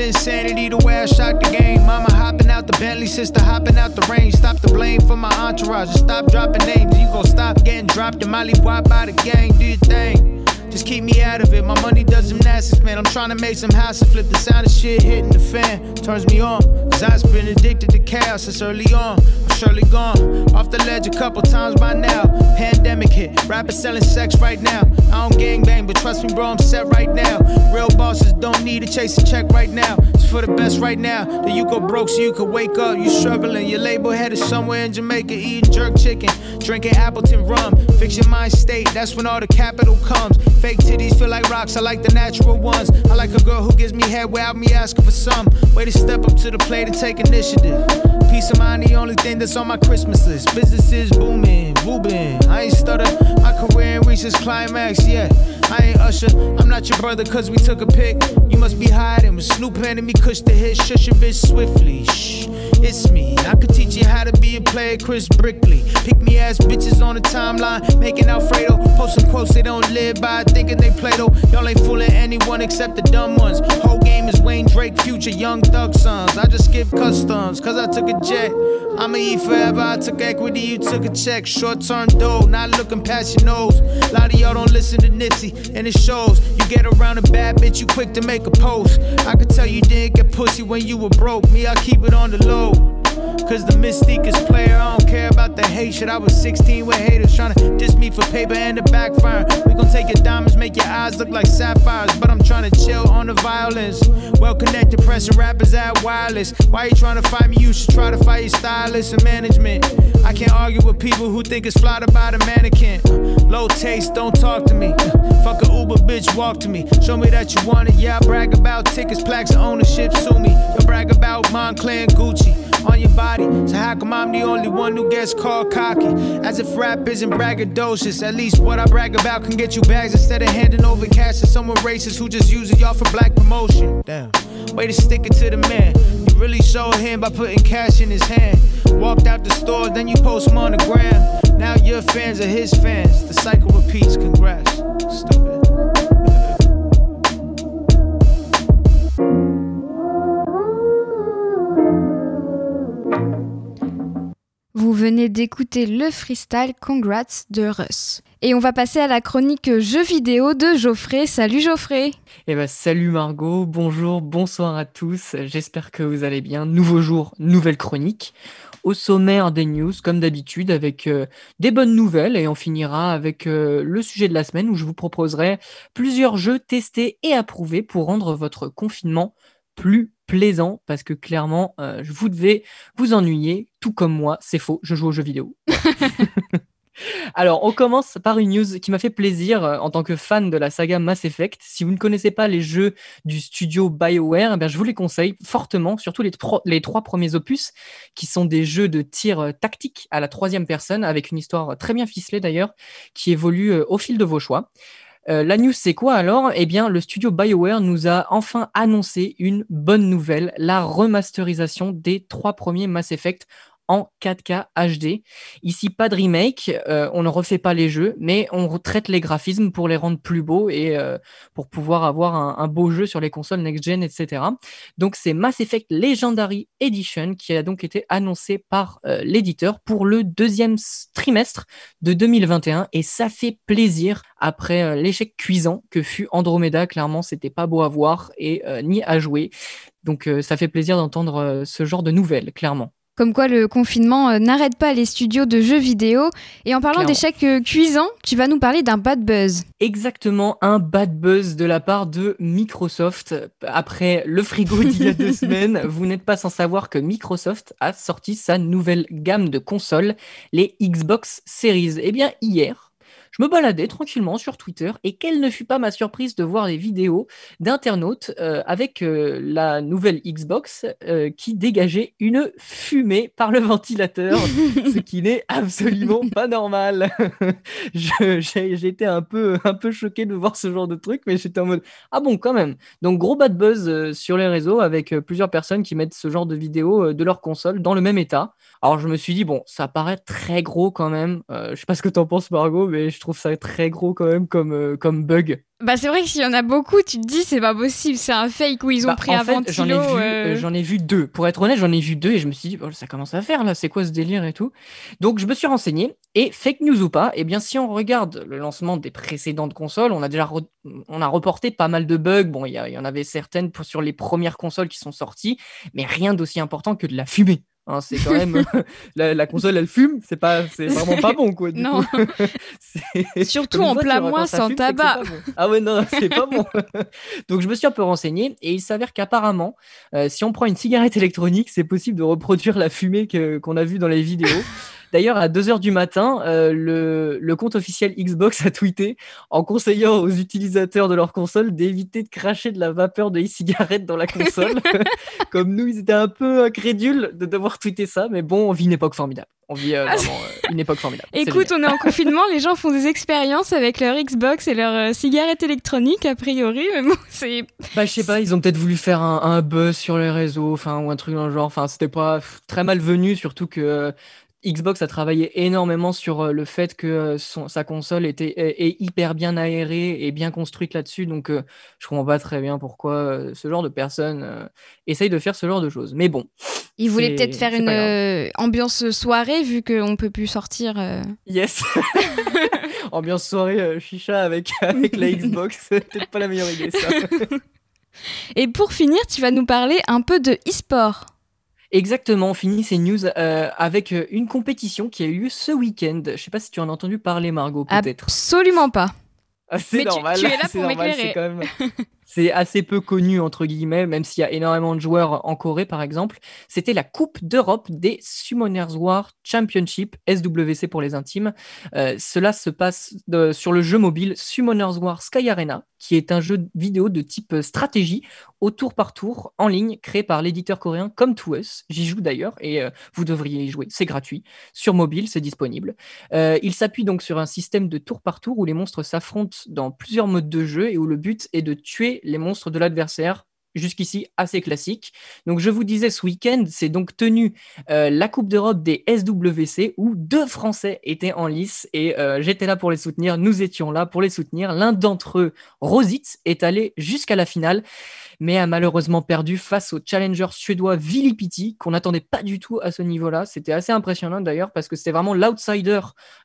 Insanity, the way I shot the game. Mama hopping out the Bentley, sister hopping out the range. Stop the blame for my entourage, and stop dropping names. You gon' stop getting dropped and Molly Wop by the gang, do your thing. Just keep me out of it. My money does gymnastics, man. I'm trying to make some house and flip the sound of shit hitting the fan. Turns me on, cause I've been addicted to chaos since early on. Surely gone. Off the ledge a couple times by now. Pandemic hit, rappers selling sex right now. I don't gang bang, but trust me, bro, I'm set right now. Real bosses don't need to chase a check right now. It's for the best right now. That you go broke so you can wake up. You struggling, your label headed somewhere in Jamaica eating jerk chicken, drinking Appleton rum. Fix your mind state, that's when all the capital comes. Fake titties feel like rocks, I like the natural ones. I like a girl who gives me head without me asking for some. Way to step up to the plate and take initiative. Peace of mind, the only thing that's on my Christmas list. Business is booming, booming. I ain't stutter, my career ain't reached its climax yet. I ain't Usher, I'm not your brother cause we took a pic. You must be hiding with Snoop handing me kush to hit. Shush your bitch swiftly. Shh, it's me. I could teach you how to be a player, Chris Brickley. Pick me ass bitches on the timeline, making Alfredo. Posting quotes they don't live by, thinking they play though. Y'all ain't fooling anyone except the dumb ones. Whole game is Wayne Drake, future young thug sons. I just skip customs cause I took a jet. I'ma eat forever. I took equity, you took a check. Short term dough, not looking past your nose. A lot of y'all don't listen to Nipsey, and it shows. You get around a bad bitch, you quick to make a post. I could tell you didn't get pussy when you were broke. Me, I keep it on the low. Cause the mystique is player, I don't care about the hate shit. I was 16 with haters trying to diss me for paper and the backfire. We gon' take your diamonds, make your eyes look like sapphires. But I'm trying to chill on the violence. Well connected, pressing rappers at wireless. Why you trying to fight me? You should try to fight your stylist and management. I can't argue with people who think it's fly to buy the mannequin. Low taste, don't talk to me. Fuck a Uber bitch, walk to me. Show me that you want it. Yeah, I brag about tickets, plaques, ownership. Sue me. You brag about Moncler and Gucci on your body. So how come I'm the only one who gets called cocky? As if rap isn't braggadocious. At least what I brag about can get you bags instead of handing over cash to someone racist who just uses y'all for black promotion. Damn. Way to stick it to the man. You really showed him by putting cash in his hand. Walked out the store, then you post him on the gram. Now your fans are his fans. The cycle repeats. Congrats. Stupid. Venez d'écouter le freestyle Congrats de Russ. Et on va passer à la chronique jeux vidéo de Geoffrey. Salut Geoffrey Eh ben salut Margot, bonjour, bonsoir à tous, j'espère que vous allez bien. Nouveau jour, nouvelle chronique. Au sommaire des news, comme d'habitude, avec euh, des bonnes nouvelles et on finira avec euh, le sujet de la semaine où je vous proposerai plusieurs jeux testés et approuvés pour rendre votre confinement plus plaisant parce que clairement, euh, vous devez vous ennuyer, tout comme moi. C'est faux, je joue aux jeux vidéo. Alors, on commence par une news qui m'a fait plaisir euh, en tant que fan de la saga Mass Effect. Si vous ne connaissez pas les jeux du studio BioWare, eh je vous les conseille fortement, surtout les, les, trois premiers opus, qui sont des jeux de tir euh, tactique à la troisième personne, avec une histoire très bien ficelée d'ailleurs, qui évolue au fil de vos choix. Euh, la news, c'est quoi alors? Eh bien, le studio BioWare nous a enfin annoncé une bonne nouvelle, la remasterisation des trois premiers Mass Effect en 4K HD. Ici, pas de remake, euh, on ne refait pas les jeux, mais on traite les graphismes pour les rendre plus beaux et euh, pour pouvoir avoir un, beau jeu sur les consoles next-gen, etc. Donc, c'est Mass Effect Legendary Edition qui a donc été annoncé par euh, l'éditeur pour le deuxième trimestre de 2021 et ça fait plaisir après l'échec cuisant que fut Andromeda. Clairement, c'était pas beau à voir et ni à jouer. Donc, ça fait plaisir d'entendre ce genre de nouvelles, clairement. Comme quoi le confinement euh, n'arrête pas les studios de jeux vidéo. Et en parlant d'échecs euh, cuisants, tu vas nous parler d'un bad buzz. Exactement, un bad buzz de la part de Microsoft. Après le frigo d'il y a deux semaines, vous n'êtes pas sans savoir que Microsoft a sorti sa nouvelle gamme de consoles, les Xbox Series. Eh bien, hier, je me baladais tranquillement sur Twitter et quelle ne fut pas ma surprise de voir des vidéos d'internautes euh, avec euh, la nouvelle Xbox euh, qui dégageait une fumée par le ventilateur, ce qui n'est absolument pas normal. été un peu, un peu choqué de voir ce genre de truc, mais j'étais en mode ah bon quand même. Donc gros bad buzz sur les réseaux avec plusieurs personnes qui mettent ce genre de vidéos de leur console dans le même état. Alors je me suis dit bon, ça paraît très gros quand même. je sais pas ce que tu en penses Margot, mais je trouve ça très gros quand même comme, comme bug. Bah c'est vrai que s'il y en a beaucoup, tu te dis c'est pas possible, c'est un fake où ils ont bah, pris un fait, J'en ai, euh, j'en ai vu deux. Pour être honnête, j'en ai vu deux et je me suis dit oh, ça commence à faire là, c'est quoi ce délire et tout. Donc je me suis renseigné et fake news ou pas, et eh bien si on regarde le lancement des précédentes consoles, on a déjà on a reporté pas mal de bugs. Bon, il y, y, en avait certaines pour, sur les premières consoles qui sont sorties, mais rien d'aussi important que de la fumée. Hein, c'est quand même la, console elle fume, c'est pas c'est vraiment pas bon quoi. non. Surtout en plein mois sans tabac. Ah ouais non c'est pas bon. Donc je me suis un peu renseigné et il s'avère qu'apparemment euh, si on prend une cigarette électronique c'est possible de reproduire la fumée qu'on a vue dans les vidéos. D'ailleurs, à 2h du matin, euh, le, compte officiel Xbox a tweeté en conseillant aux utilisateurs de leur console d'éviter de cracher de la vapeur de e-cigarette dans la console. Comme nous, ils étaient un peu incrédules de devoir tweeter ça, mais bon, on vit une époque formidable. On vit euh, vraiment euh, une époque formidable. Écoute, on est en confinement, les gens font des expériences avec leur Xbox et leur cigarette électronique, a priori, mais bon, c'est... Bah, je sais pas, ils ont peut-être voulu faire un, un, buzz sur les réseaux, enfin, ou un truc dans le genre, enfin, c'était pas très malvenu, surtout que Xbox a travaillé énormément sur euh, le fait que euh, sa console était est, hyper bien aérée et bien construite là-dessus. Donc, euh, je comprends pas très bien pourquoi ce genre de personnes essaye de faire ce genre de choses. Mais bon. Il voulait peut-être faire une ambiance soirée vu qu'on peut plus sortir. Yes. ambiance soirée chicha avec, avec la Xbox. C'est peut-être pas la meilleure idée, ça. et pour finir, tu vas nous parler un peu de e-sport. Exactement, on finit ces news euh, avec euh, une compétition qui a eu lieu ce week-end. Je sais pas si tu en as entendu parler, Margot, peut-être. Absolument pas. Ah, c'est normal. Tu, es là pour m'éclairer. c'est assez peu connu, entre guillemets, même s'il y a énormément de joueurs en Corée, par exemple. C'était la Coupe d'Europe des Summoners War Championship, SWC pour les intimes. Euh, cela se passe sur le jeu mobile Summoners War Sky Arena, qui est un jeu vidéo de type stratégie au tour par tour en ligne créé par l'éditeur coréen Come To Us. J'y joue d'ailleurs et euh, vous devriez y jouer. C'est gratuit. Sur mobile, c'est disponible. Euh, il s'appuie donc sur un système de tour par tour où les monstres s'affrontent dans plusieurs modes de jeu et où le but est de tuer les monstres de l'adversaire jusqu'ici assez classique. Donc je vous disais ce week-end, c'est donc tenu euh, la Coupe d'Europe des SWC où deux Français étaient en lice et euh, j'étais là pour les soutenir, nous étions là pour les soutenir. L'un d'entre eux, Rositz, est allé jusqu'à la finale mais a malheureusement perdu face au challenger suédois Vili qu'on n'attendait pas du tout à ce niveau-là. C'était assez impressionnant d'ailleurs, parce que c'était vraiment l'outsider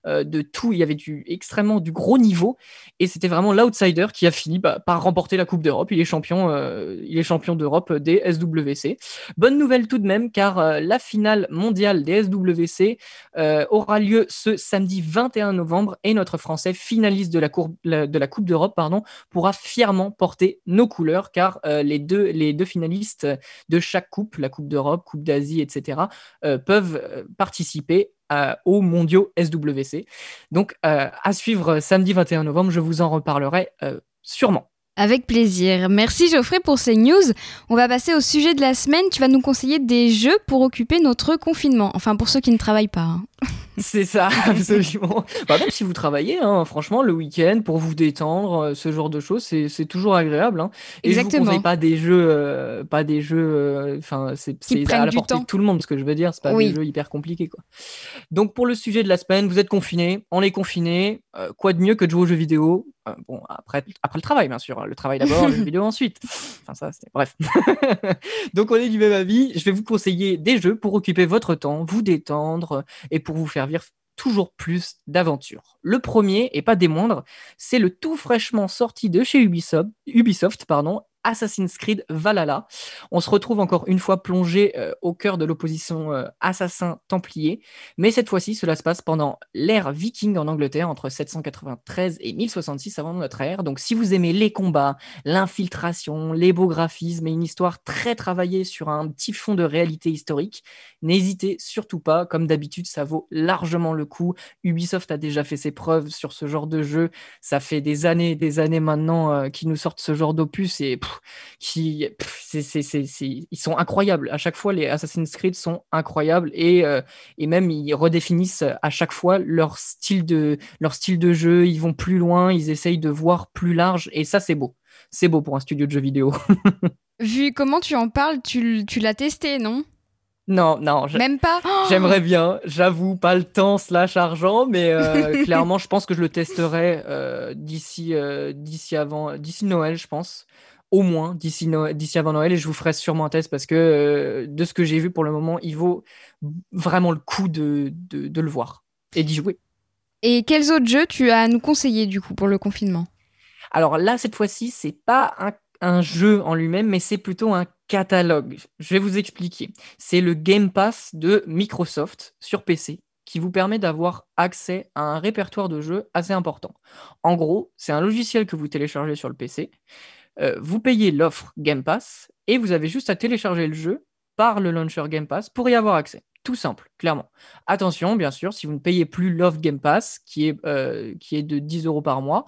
euh, de tout. Il y avait du, extrêmement du gros niveau, et c'était vraiment l'outsider qui a fini bah, par remporter la Coupe d'Europe. Il est champion, il est champion d'Europe des SWC. Bonne nouvelle tout de même, car euh, la finale mondiale des SWC aura lieu ce samedi 21 novembre, et notre Français finaliste de la, Coupe d'Europe pourra fièrement porter nos couleurs, car les, deux, les deux finalistes de chaque coupe, la Coupe d'Europe, Coupe d'Asie, etc., euh, peuvent euh, participer aux mondiaux SWC. Donc, euh, à suivre samedi 21 novembre, je vous en reparlerai sûrement. Avec plaisir. Merci Geoffrey pour ces news. On va passer au sujet de la semaine. Tu vas nous conseiller des jeux pour occuper notre confinement. Enfin, pour ceux qui ne travaillent pas. Hein. C'est ça, absolument. bah, même si vous travaillez, hein, franchement, le week-end, pour vous détendre, euh, ce genre de choses, c'est toujours agréable. Hein. Et Exactement. je vous conseille pas des jeux, euh, pas des jeux, euh, enfin, c'est à la portée de tout le monde, ce que je veux dire, c'est pas des jeux hyper compliqués, quoi. Donc, pour le sujet de la semaine, vous êtes confinés, on est confinés, quoi de mieux que de jouer aux jeux vidéo bon, après, après le travail, bien sûr. Hein. Le travail d'abord, le jeu vidéo ensuite. Enfin, ça, c'est. Bref. Donc, on est du même avis. Je vais vous conseiller des jeux pour occuper votre temps, vous détendre et pour vous faire vivre toujours plus d'aventures. Le premier, et pas des moindres, c'est le tout fraîchement sorti de chez Ubisoft, Ubisoft pardon, Assassin's Creed Valhalla. On se retrouve encore une fois plongé euh, au cœur de l'opposition euh, assassin-templier, mais cette fois-ci, cela se passe pendant l'ère viking en Angleterre, entre 793 et 1066 avant notre ère. Donc, si vous aimez les combats, l'infiltration, les beaux graphismes et une histoire très travaillée sur un petit fond de réalité historique, n'hésitez surtout pas. Comme d'habitude, ça vaut largement le coup. Ubisoft a déjà fait ses preuves sur ce genre de jeu. Ça fait des années et des années maintenant euh, qu'ils nous sortent ce genre d'opus et qui, ils sont incroyables. À chaque fois, les Assassin's Creed sont incroyables et, euh, et même ils redéfinissent à chaque fois leur style, de, leur style de jeu. Ils vont plus loin, ils essayent de voir plus large et ça, c'est beau. C'est beau pour un studio de jeux vidéo. Vu comment tu en parles, tu, tu l'as testé, non? Non, non. Même pas? J'aimerais bien, j'avoue, pas le temps slash argent, mais euh, clairement, je pense que je le testerai euh, d'ici d'ici avant, d'ici Noël, je pense au moins d'ici d'ici avant Noël et je vous ferai sûrement un test parce que euh, de ce que j'ai vu pour le moment, il vaut vraiment le coup de, de, le voir et d'y jouer. Et quels autres jeux tu as à nous conseiller du coup pour le confinement? Alors là, cette fois-ci, c'est pas un, un jeu en lui-même, mais c'est plutôt un catalogue. Je vais vous expliquer. C'est le Game Pass de Microsoft sur PC qui vous permet d'avoir accès à un répertoire de jeux assez important. En gros, c'est un logiciel que vous téléchargez sur le PC euh, vous payez l'offre Game Pass et vous avez juste à télécharger le jeu par le launcher Game Pass pour y avoir accès. Tout simple, clairement. Attention, bien sûr, si vous ne payez plus l'offre Game Pass, qui est, euh, de 10 euros par mois,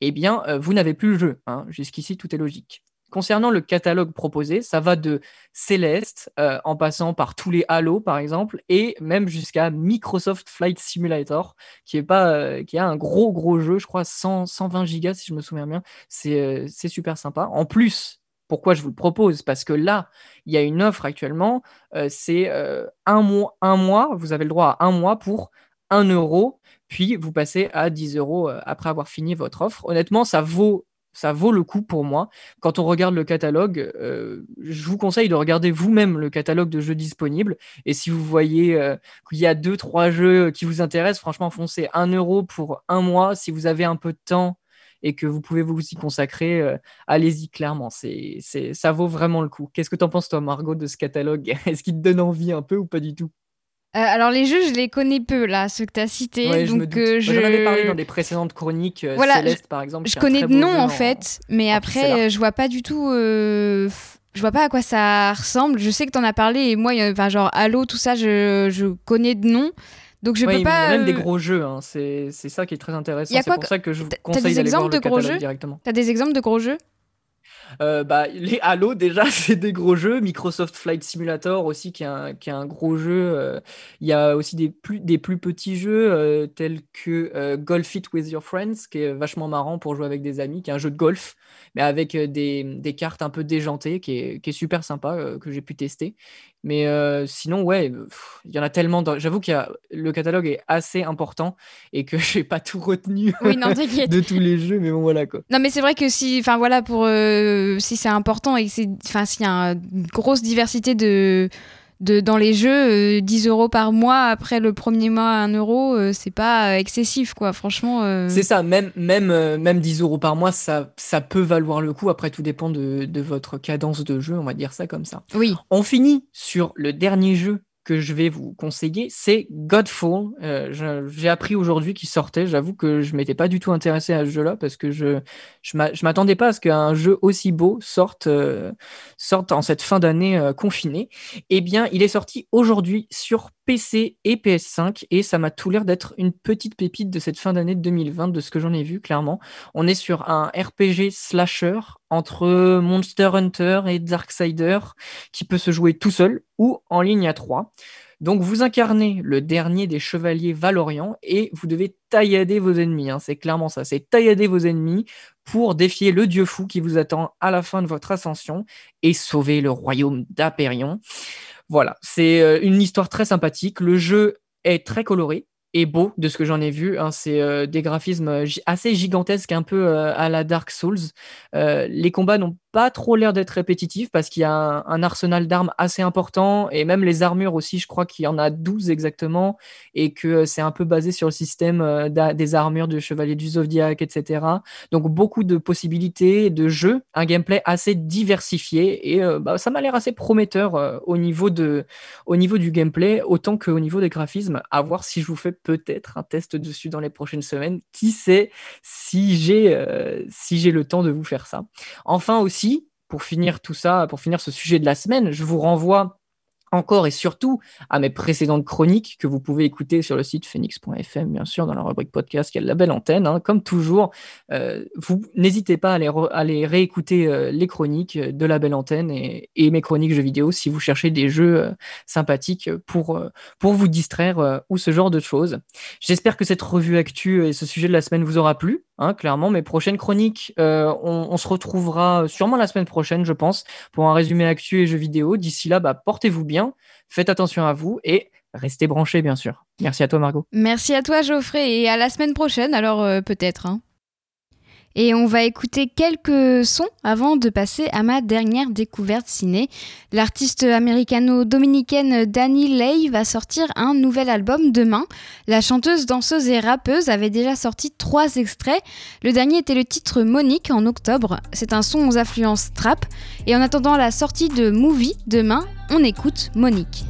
eh bien, euh, vous n'avez plus le jeu. Hein. Jusqu'ici, tout est logique. Concernant le catalogue proposé, ça va de Céleste, euh, en passant par tous les Halo, par exemple, et même jusqu'à Microsoft Flight Simulator, qui est, pas, euh, qui a un gros, gros jeu, je crois 120 gigas, si je me souviens bien. Euh, c'est super sympa. En plus, pourquoi je vous le propose? Parce que là, il y a une offre actuellement, c'est un, mois, un mois, vous avez le droit à un mois pour 1 euro, puis vous passez à 10 euros après avoir fini votre offre. Honnêtement, ça vaut ça vaut le coup pour moi. Quand on regarde le catalogue, euh, je vous conseille de regarder vous-même le catalogue de jeux disponibles. Et si vous voyez euh, qu'il y a deux, trois jeux qui vous intéressent, franchement, foncez 1 euro pour un mois. Si vous avez un peu de temps et que vous pouvez vous y consacrer, euh, allez-y clairement. C'est, ça vaut vraiment le coup. Qu'est-ce que tu en penses, toi, Margot, de ce catalogue? Est-ce qu'il te donne envie un peu ou pas du tout? Euh, alors les jeux, je les connais peu là, ceux que tu as cités. donc euh, je... J'en avais parlé dans des précédentes chroniques. Euh, voilà, Céleste par exemple. Je connais de nom en fait, mais après je vois pas du tout. Je vois pas à quoi ça ressemble. Je sais que tu en as parlé et moi, enfin genre Halo, tout ça, je, je connais de nom. Donc je peux pas. Il y a même des gros jeux, hein. c'est ça qui est très intéressant. C'est pour ça que je vous conseille d'aller voir le catalogue directement. T'as des exemples de gros jeux? Euh, bah, les Halo, déjà, c'est des gros jeux. Microsoft Flight Simulator aussi, qui est un, qui est un gros jeu. Euh, il y a aussi des plus, des plus petits jeux euh, tels que Golf It With Your Friends, qui est vachement marrant pour jouer avec des amis, qui est un jeu de golf, mais avec des, des cartes un peu déjantées, qui est, qui est super sympa, que j'ai pu tester. Mais sinon, ouais, il y en a tellement. J'avoue que le catalogue est assez important et que je n'ai pas tout retenu de tous les jeux, mais bon, voilà quoi. Non, mais c'est vrai que si, enfin voilà, pour si c'est important et que c'est, enfin s'il y a une grosse diversité de de, dans les jeux, 10 euros par mois après le premier mois 1 euro, c'est pas excessif quoi, franchement. C'est ça, même, même, même 10 euros par mois, ça, ça peut valoir le coup. Après, tout dépend de, de votre cadence de jeu, on va dire ça comme ça. Oui. On finit sur le dernier jeu que je vais vous conseiller, c'est Godfall. Euh, j'ai appris aujourd'hui qu'il sortait. J'avoue que je m'étais pas du tout intéressé à ce jeu-là parce que je je m'attendais pas à ce qu'un jeu aussi beau sorte euh, en cette fin d'année euh, confinée. Eh bien, il est sorti aujourd'hui sur PC et PS5 et ça m'a tout l'air d'être une petite pépite de cette fin d'année de 2020 de ce que j'en ai vu clairement. On est sur un RPG slasher entre Monster Hunter et Darksider qui peut se jouer tout seul ou en ligne à trois. Donc vous incarnez le dernier des chevaliers Valorian et vous devez taillader vos ennemis. Hein. c'est clairement ça, c'est taillader vos ennemis pour défier le dieu fou qui vous attend à la fin de votre ascension et sauver le royaume d'Aperion. Voilà, c'est euh, une histoire très sympathique. Le jeu est très coloré et beau de ce que j'en ai vu. Hein. C'est euh, des graphismes assez gigantesques, un peu euh, à la Dark Souls. les combats n'ont pas trop l'air d'être répétitif parce qu'il y a un, arsenal d'armes assez important et même les armures aussi, je crois qu'il y en a 12 exactement et que c'est un peu basé sur le système euh, des armures du Chevalier du Zodiac, etc. Donc beaucoup de possibilités de jeu, un gameplay assez diversifié et euh, bah, ça m'a l'air assez prometteur euh, au, niveau de, au niveau du gameplay autant qu'au niveau des graphismes. À voir si je vous fais peut-être un test dessus dans les prochaines semaines. Qui sait si j'ai si j'ai le temps de vous faire ça. Enfin aussi, pour finir tout ça, pour finir ce sujet de la semaine, je vous renvoie encore et surtout à mes précédentes chroniques que vous pouvez écouter sur le site phoenix.fm, bien sûr, dans la rubrique podcast qui a la belle antenne. Hein. Comme toujours, euh, n'hésitez pas à aller, réécouter euh, les chroniques de la belle antenne et, mes chroniques jeux vidéo si vous cherchez des jeux euh, sympathiques pour, vous distraire ou ce genre de choses. J'espère que cette revue actu et ce sujet de la semaine vous aura plu. Hein, clairement, mes prochaines chroniques, on, on, se retrouvera sûrement la semaine prochaine, je pense, pour un résumé actu et jeux vidéo. D'ici là, bah, portez-vous bien Faites attention à vous et restez branchés, bien sûr. Merci à toi, Margot. Merci à toi, Geoffrey, et à la semaine prochaine, alors euh, peut-être. Hein. Et on va écouter quelques sons avant de passer à ma dernière découverte ciné. L'artiste américano-dominicaine Dani Lay va sortir un nouvel album demain. La chanteuse, danseuse et rappeuse avait déjà sorti trois extraits. Le dernier était le titre Monique en octobre. C'est un son aux influences trap. Et en attendant la sortie de Movie demain, on écoute Monique.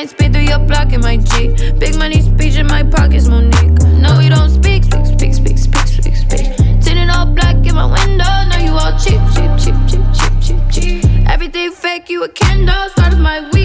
Might speed through your block in my Jeep. Big money speech in my pockets, Monique. No, we don't speak, speak, speak, speak, speak, speak, speak. Tinted all black in my window. Now you all cheap, cheap, cheap, cheap, cheap, cheap, cheap. Everything fake, you a candle. Start my week,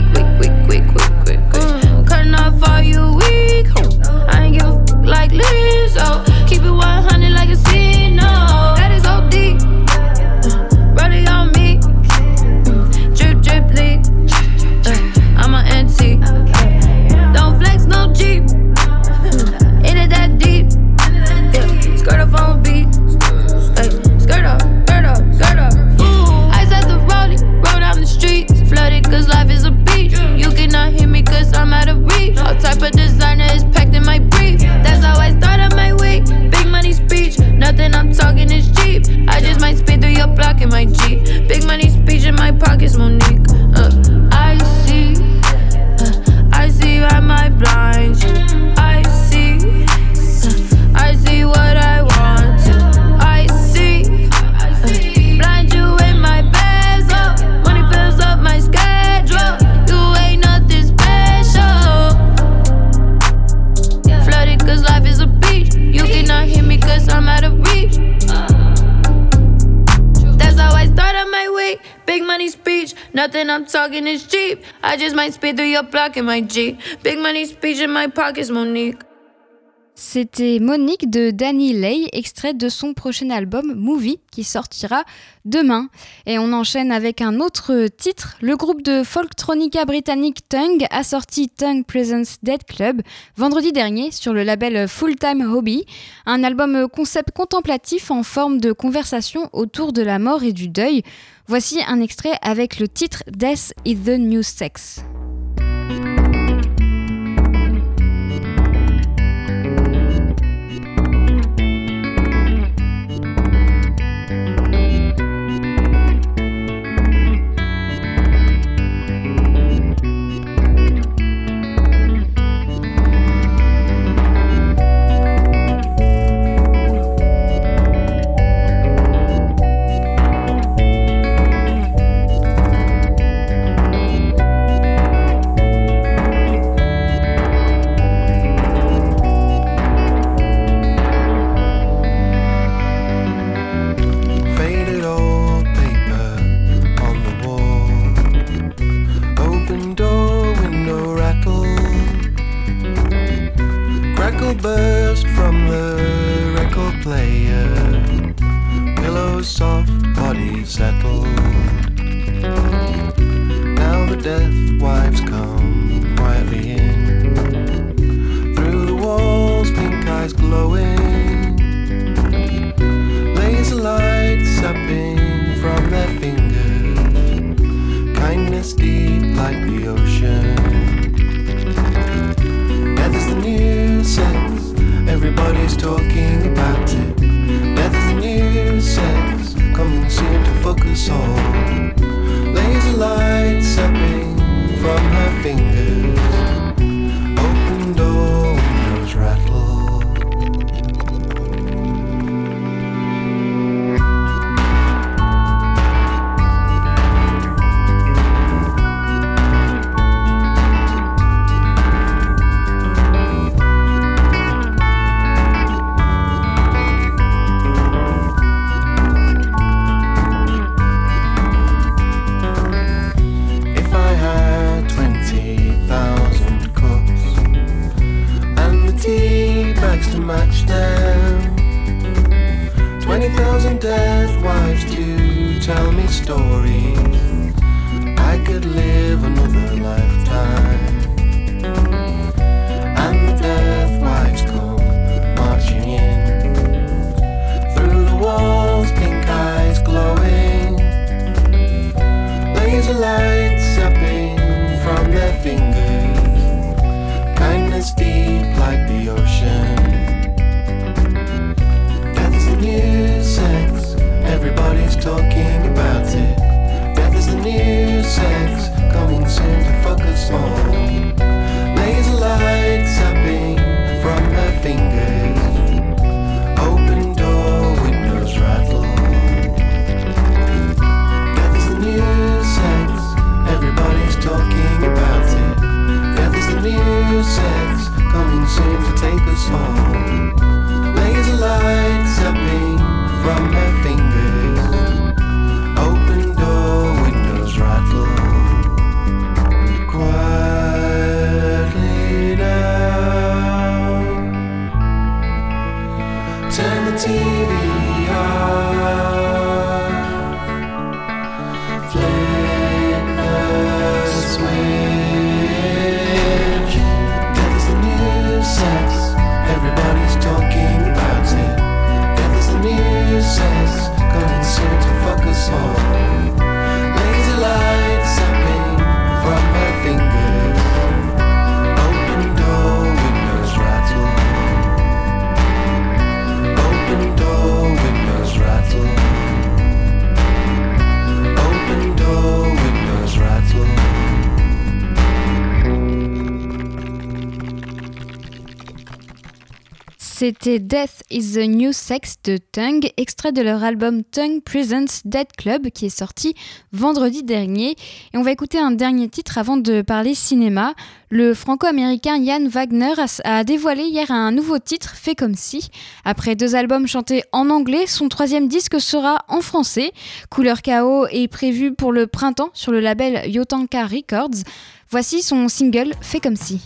cause I'm out of reach. That's how I started my week. Big money speech. Nothing I'm talking is cheap. I just might speed through your block in my G. Big money speech in my pockets, Monique. C'était Monique de Danny Lay, extrait de son prochain album Movie qui sortira demain. Et on enchaîne avec un autre titre. Le groupe de folktronica britannique Tongue a sorti Tongue Presents Dead Club vendredi dernier sur le label Full Time Hobby, un album concept contemplatif en forme de conversation autour de la mort et du deuil. Voici un extrait avec le titre Death is the New Sex. c'était Death is the New Sex de Tongue, extrait de leur album Tongue Presents Dead Club qui est sorti vendredi dernier. Et on va écouter un dernier titre avant de parler cinéma. Le franco-américain Yann Wagner a, dévoilé hier un nouveau titre, Fait comme si. Après deux albums chantés en anglais, son troisième disque sera en français. Couleur Chaos est prévu pour le printemps sur le label Yotanka Records. Voici son single Fait comme si.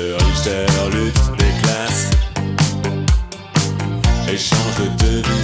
de Richter, lutte des classes, échange de devis.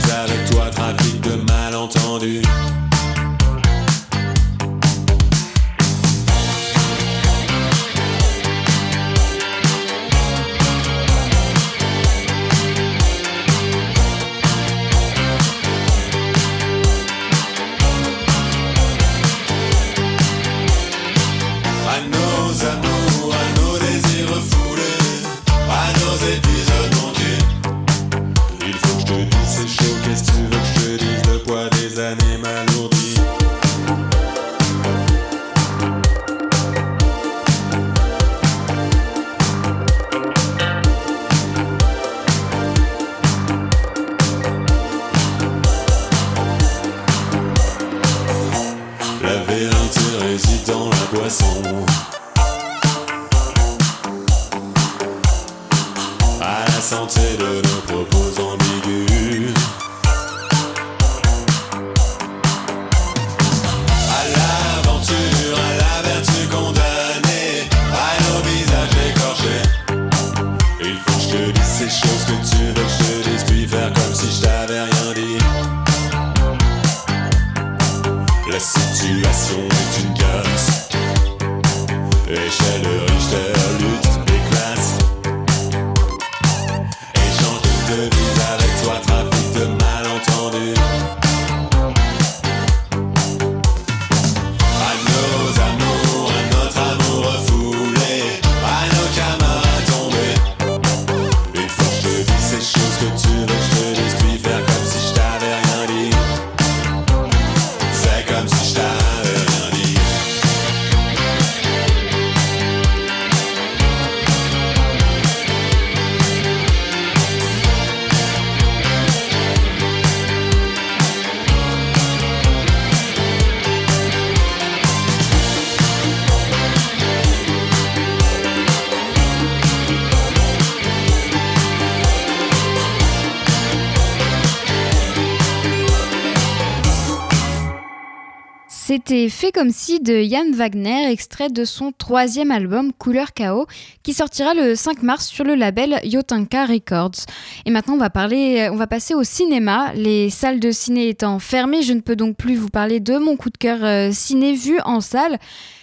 C'était Fait comme si de Yann Wagner, extrait de son troisième album Couleur Chaos, qui sortira le 5 mars sur le label Yotanka Records. Et maintenant, on va, parler, on va passer au cinéma. Les salles de ciné étant fermées, je ne peux donc plus vous parler de mon coup de cœur euh, ciné vu en salle.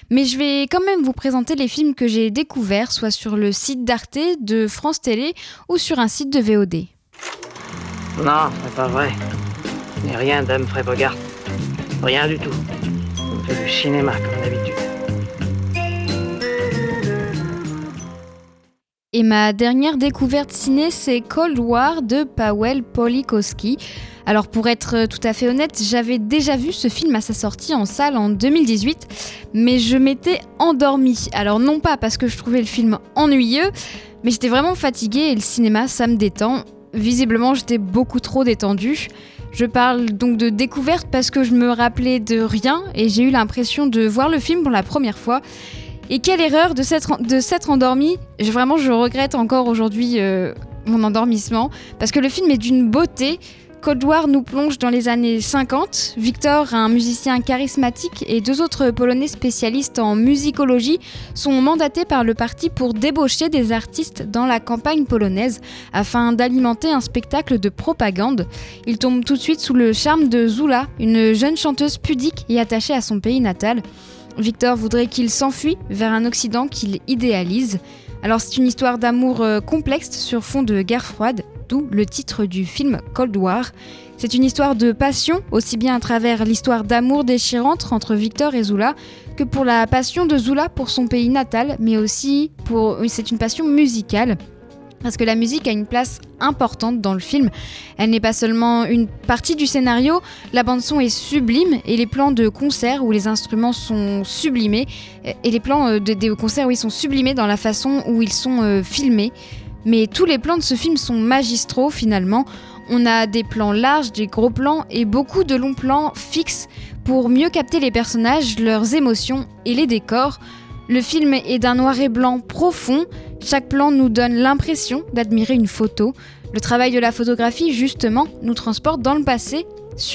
Mais je vais quand même vous présenter les films que j'ai découverts, soit sur le site d'Arte, de France Télé ou sur un site de VOD. Non, c'est pas vrai. N'ai rien d'Humphrey Bogart. Rien du tout. Et ma dernière découverte ciné, c'est Cold War de Powell Polikowski. Alors pour être tout à fait honnête, j'avais déjà vu ce film à sa sortie en salle en 2018, mais je m'étais endormie. Alors non pas parce que je trouvais le film ennuyeux, mais j'étais vraiment fatiguée et le cinéma, ça me détend. Visiblement, j'étais beaucoup trop détendue. Je parle donc de découverte parce que je me rappelais de rien et j'ai eu l'impression de voir le film pour la première fois. Et quelle erreur de s'être, endormi. Vraiment, je regrette encore aujourd'hui euh, mon endormissement parce que le film est d'une beauté. Cold War nous plonge dans les années 50. Victor, un musicien charismatique, et deux autres Polonais spécialistes en musicologie sont mandatés par le parti pour débaucher des artistes dans la campagne polonaise afin d'alimenter un spectacle de propagande. Ils tombent tout de suite sous le charme de Zula, une jeune chanteuse pudique et attachée à son pays natal. Victor voudrait qu'il s'enfuit vers un Occident qu'il idéalise. Alors c'est une histoire d'amour euh, complexe sur fond de guerre froide, le titre du film Cold War. C'est une histoire de passion, aussi bien à travers l'histoire d'amour déchirante entre Victor et Zula, que pour la passion de Zula pour son pays natal, mais aussi pour... C'est une passion musicale. Parce que la musique a une place importante dans le film. Elle n'est pas seulement une partie du scénario, la bande-son est sublime et les plans de concert où les instruments sont sublimés, et les plans euh, de- des concerts où ils sont sublimés dans la façon où ils sont euh, filmés. Mais tous les plans de ce film sont magistraux finalement. On a des plans larges, des gros plans et beaucoup de longs plans fixes pour mieux capter les personnages, leurs émotions et les décors. Le film est d'un noir et blanc profond, chaque plan nous donne l'impression d'admirer une photo. Le travail de la photographie, justement, nous transporte dans le passé,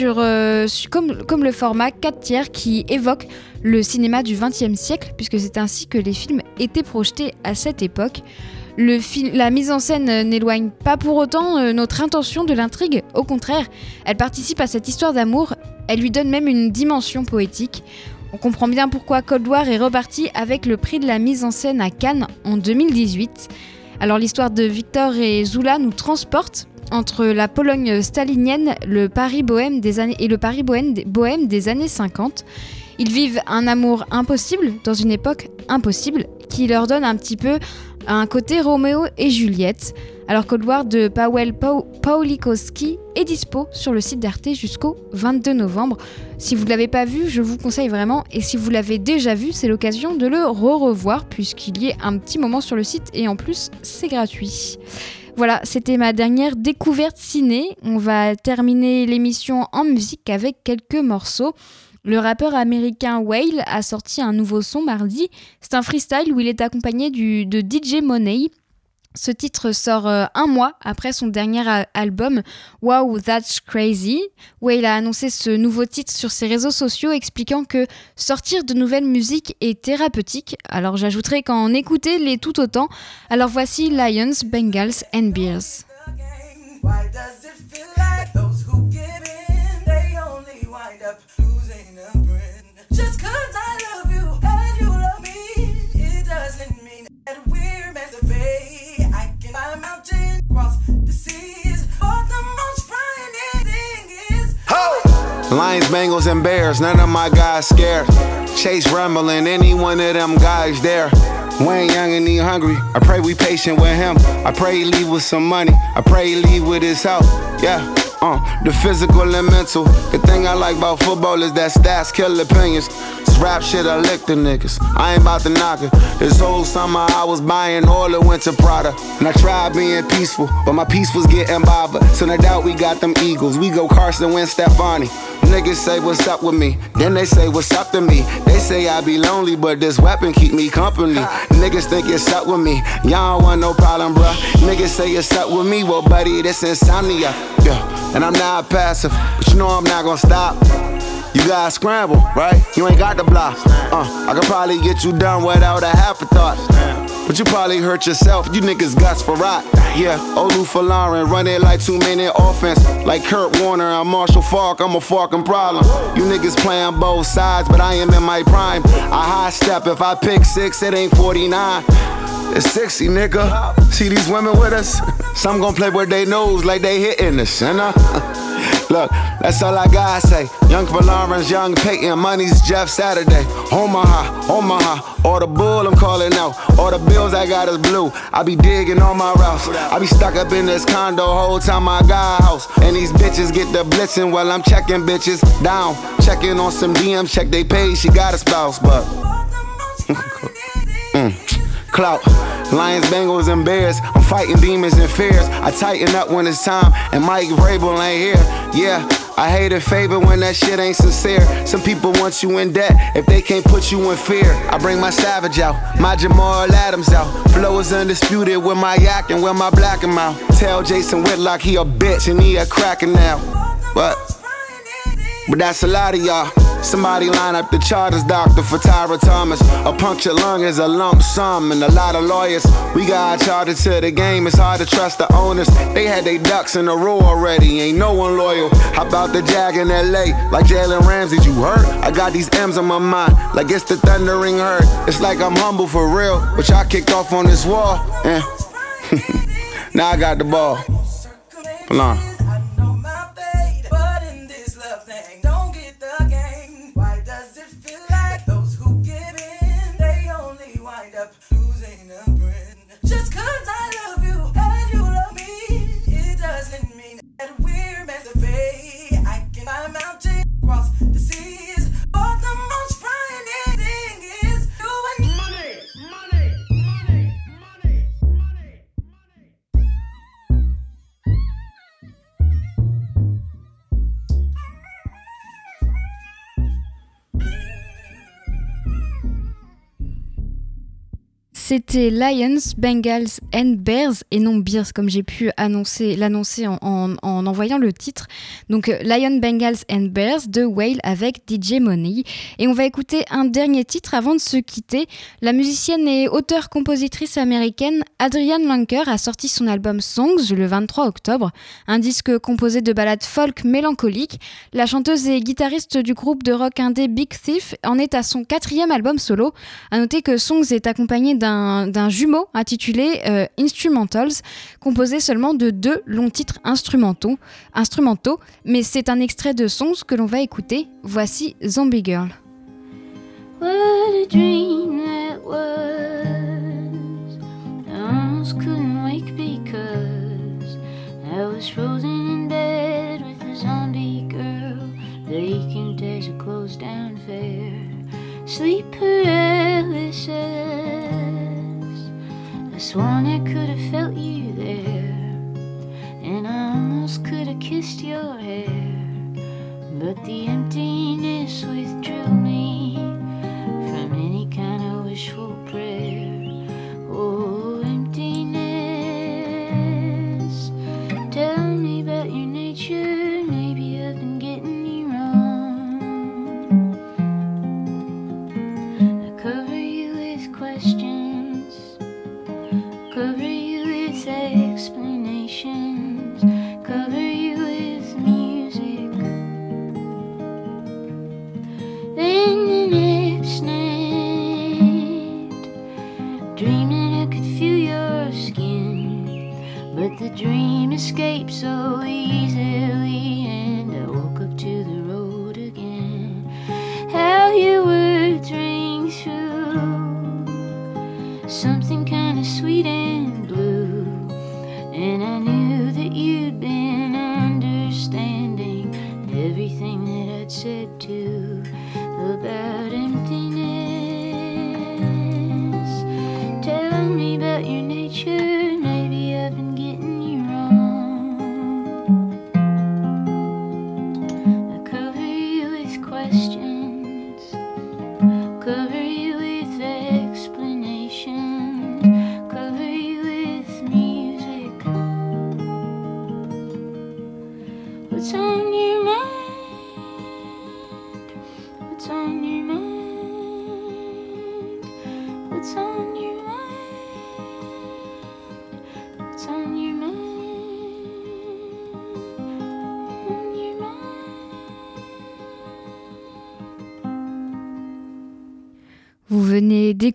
euh, comme, comme le format 4 tiers qui évoque le cinéma du XXe siècle, puisque c'est ainsi que les films étaient projetés à cette époque. La mise en scène euh, n'éloigne pas pour autant euh, notre intention de l'intrigue, au contraire, elle participe à cette histoire d'amour, elle lui donne même une dimension poétique. On comprend bien pourquoi Cold War est reparti avec le prix de la mise en scène à Cannes en 2018. Alors l'histoire de Victor et Zula nous transporte entre la Pologne stalinienne et le Paris bohème des années 50. Ils vivent un amour impossible dans une époque impossible qui leur donne un petit peu un côté Roméo et Juliette. Alors Cold War de Powell Paulikowski est dispo sur le site d'Arte jusqu'au 22 novembre. Si vous ne l'avez pas vu, je vous conseille vraiment. Et si vous l'avez déjà vu, c'est l'occasion de le re-revoir puisqu'il y est un petit moment sur le site et en plus c'est gratuit. Voilà, c'était ma dernière découverte ciné. On va terminer l'émission en musique avec quelques morceaux. Le rappeur américain Whale a sorti un nouveau son mardi. C'est un freestyle où il est accompagné de DJ Money. Ce titre sort euh, un mois après son dernier album Wow That's Crazy, où il a annoncé ce nouveau titre sur ses réseaux sociaux expliquant que sortir de nouvelles musiques est thérapeutique. Alors j'ajouterai qu'en écouter les tout autant. Alors voici Lions, Bengals and Lions, Bengals, and Bears, none of my guys scared. Chase rumbling, any one of them guys there. Wayne Young and he hungry. I pray we patient with him. I pray he leave with some money. I pray he leave with his health. Yeah. Uh, the physical and mental. The thing I like about football is that stats kill opinions. This rap shit, I lick the niggas. I ain't about to knock it. This whole summer I was buying all the winter Prada. And I tried being peaceful, but my peace was getting bothered. So no doubt we got them Eagles. We go Carson Wentz, Stefani. Niggas say what's up with me, then they say what's up to me. They say I be lonely, but this weapon keep me company. Niggas think it's up with me, y'all don't want no problem, bruh. Niggas say it's up with me, well, buddy, this insomnia. Yeah, and I'm not passive, but you know I'm not gonna stop. You gotta scramble, right? You ain't got the block. Uh, I could probably get you done without a half a thought. But you probably hurt yourself, you niggas guts for rot. Yeah, Olu Falarin, run it like two minute offense. Like Kurt Warner, I'm Marshall Falk, I'm a fucking problem. You niggas playing both sides, but I am in my prime. I high step, if I pick six, it ain't 49. It's 60, nigga. See these women with us? Some gon' play with they nose like they hitting us, you know? Look, that's all I gotta say. Young Valorans, young Peyton, money's Jeff Saturday. Omaha, Omaha, all the bull I'm calling out. All the bills I got is blue. I be digging on my routes. I be stuck up in this condo whole time I got a house. And these bitches get the blitzing while I'm checking bitches down. Checking on some DMs, check they page, she got a spouse, but. clout. Lions, Bengals, and Bears. I'm fighting demons and fears. I tighten up when it's time, and Mike Vrabel ain't here. Yeah. I hate a favor when that shit ain't sincere. Some people want you in debt if they can't put you in fear. I bring my savage out, my Jamal Adams out. Flow is undisputed with my yak and with my black him out. Tell Jason Whitlock he a bitch and he a cracker now. But, but that's a lot of y'all. Somebody line up the charters doctor for Tyra Thomas. A punctured lung is a lump sum, and a lot of lawyers. We got chartered to the game, it's hard to trust the owners. They had their ducks in a row already, ain't no one loyal. How about the Jag in LA? Like Jalen Ramsey, you hurt? I got these M's on my mind, like it's the thundering hurt. It's like I'm humble for real, but y'all kicked off on this wall. Eh. now I got the ball. Hold C'était Lions, Bengals and Bears et non Bears comme j'ai pu annoncer, l'annoncer en, en, envoyant le titre. Donc euh, Lion, Bengals and Bears de Whale avec DJ Money. Et on va écouter un dernier titre avant de se quitter. La musicienne et auteure-compositrice américaine Adrienne Lanker a sorti son album Songs le 23 octobre, un disque composé de ballades folk mélancoliques. La chanteuse et guitariste du groupe de rock indé Big Thief en est à son quatrième album solo. À noter que Songs est accompagné d'un d'un jumeau intitulé euh, Instrumentals, composé seulement de deux longs titres instrumentaux, instrumentaux mais c'est un extrait de Songs que l'on va écouter. Voici Zombie Girl. What a dream that was. I almost couldn't wake because was frozen in bed with a zombie girl. The aching days a closed down fair. Sleep paralysis. I sworn I could have felt you there. And I almost could have kissed your hair. But the emptiness withdrew me from any kind of wishful prayer. Explanations, cover you with music. Then the next night, dreaming I could feel your skin, but the dream escaped so easily,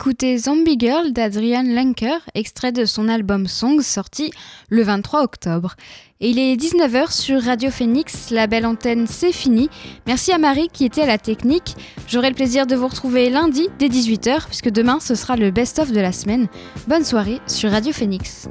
d'écouter Zombie Girl d'Adrian Lenker, extrait de son album Songs sorti le 23 octobre. Et il est 19h sur Radio Phoenix, la belle antenne c'est fini. Merci à Marie qui était à la technique. J'aurai le plaisir de vous retrouver lundi dès 18h puisque demain ce sera le best-of de la semaine. Bonne soirée sur Radio Phoenix.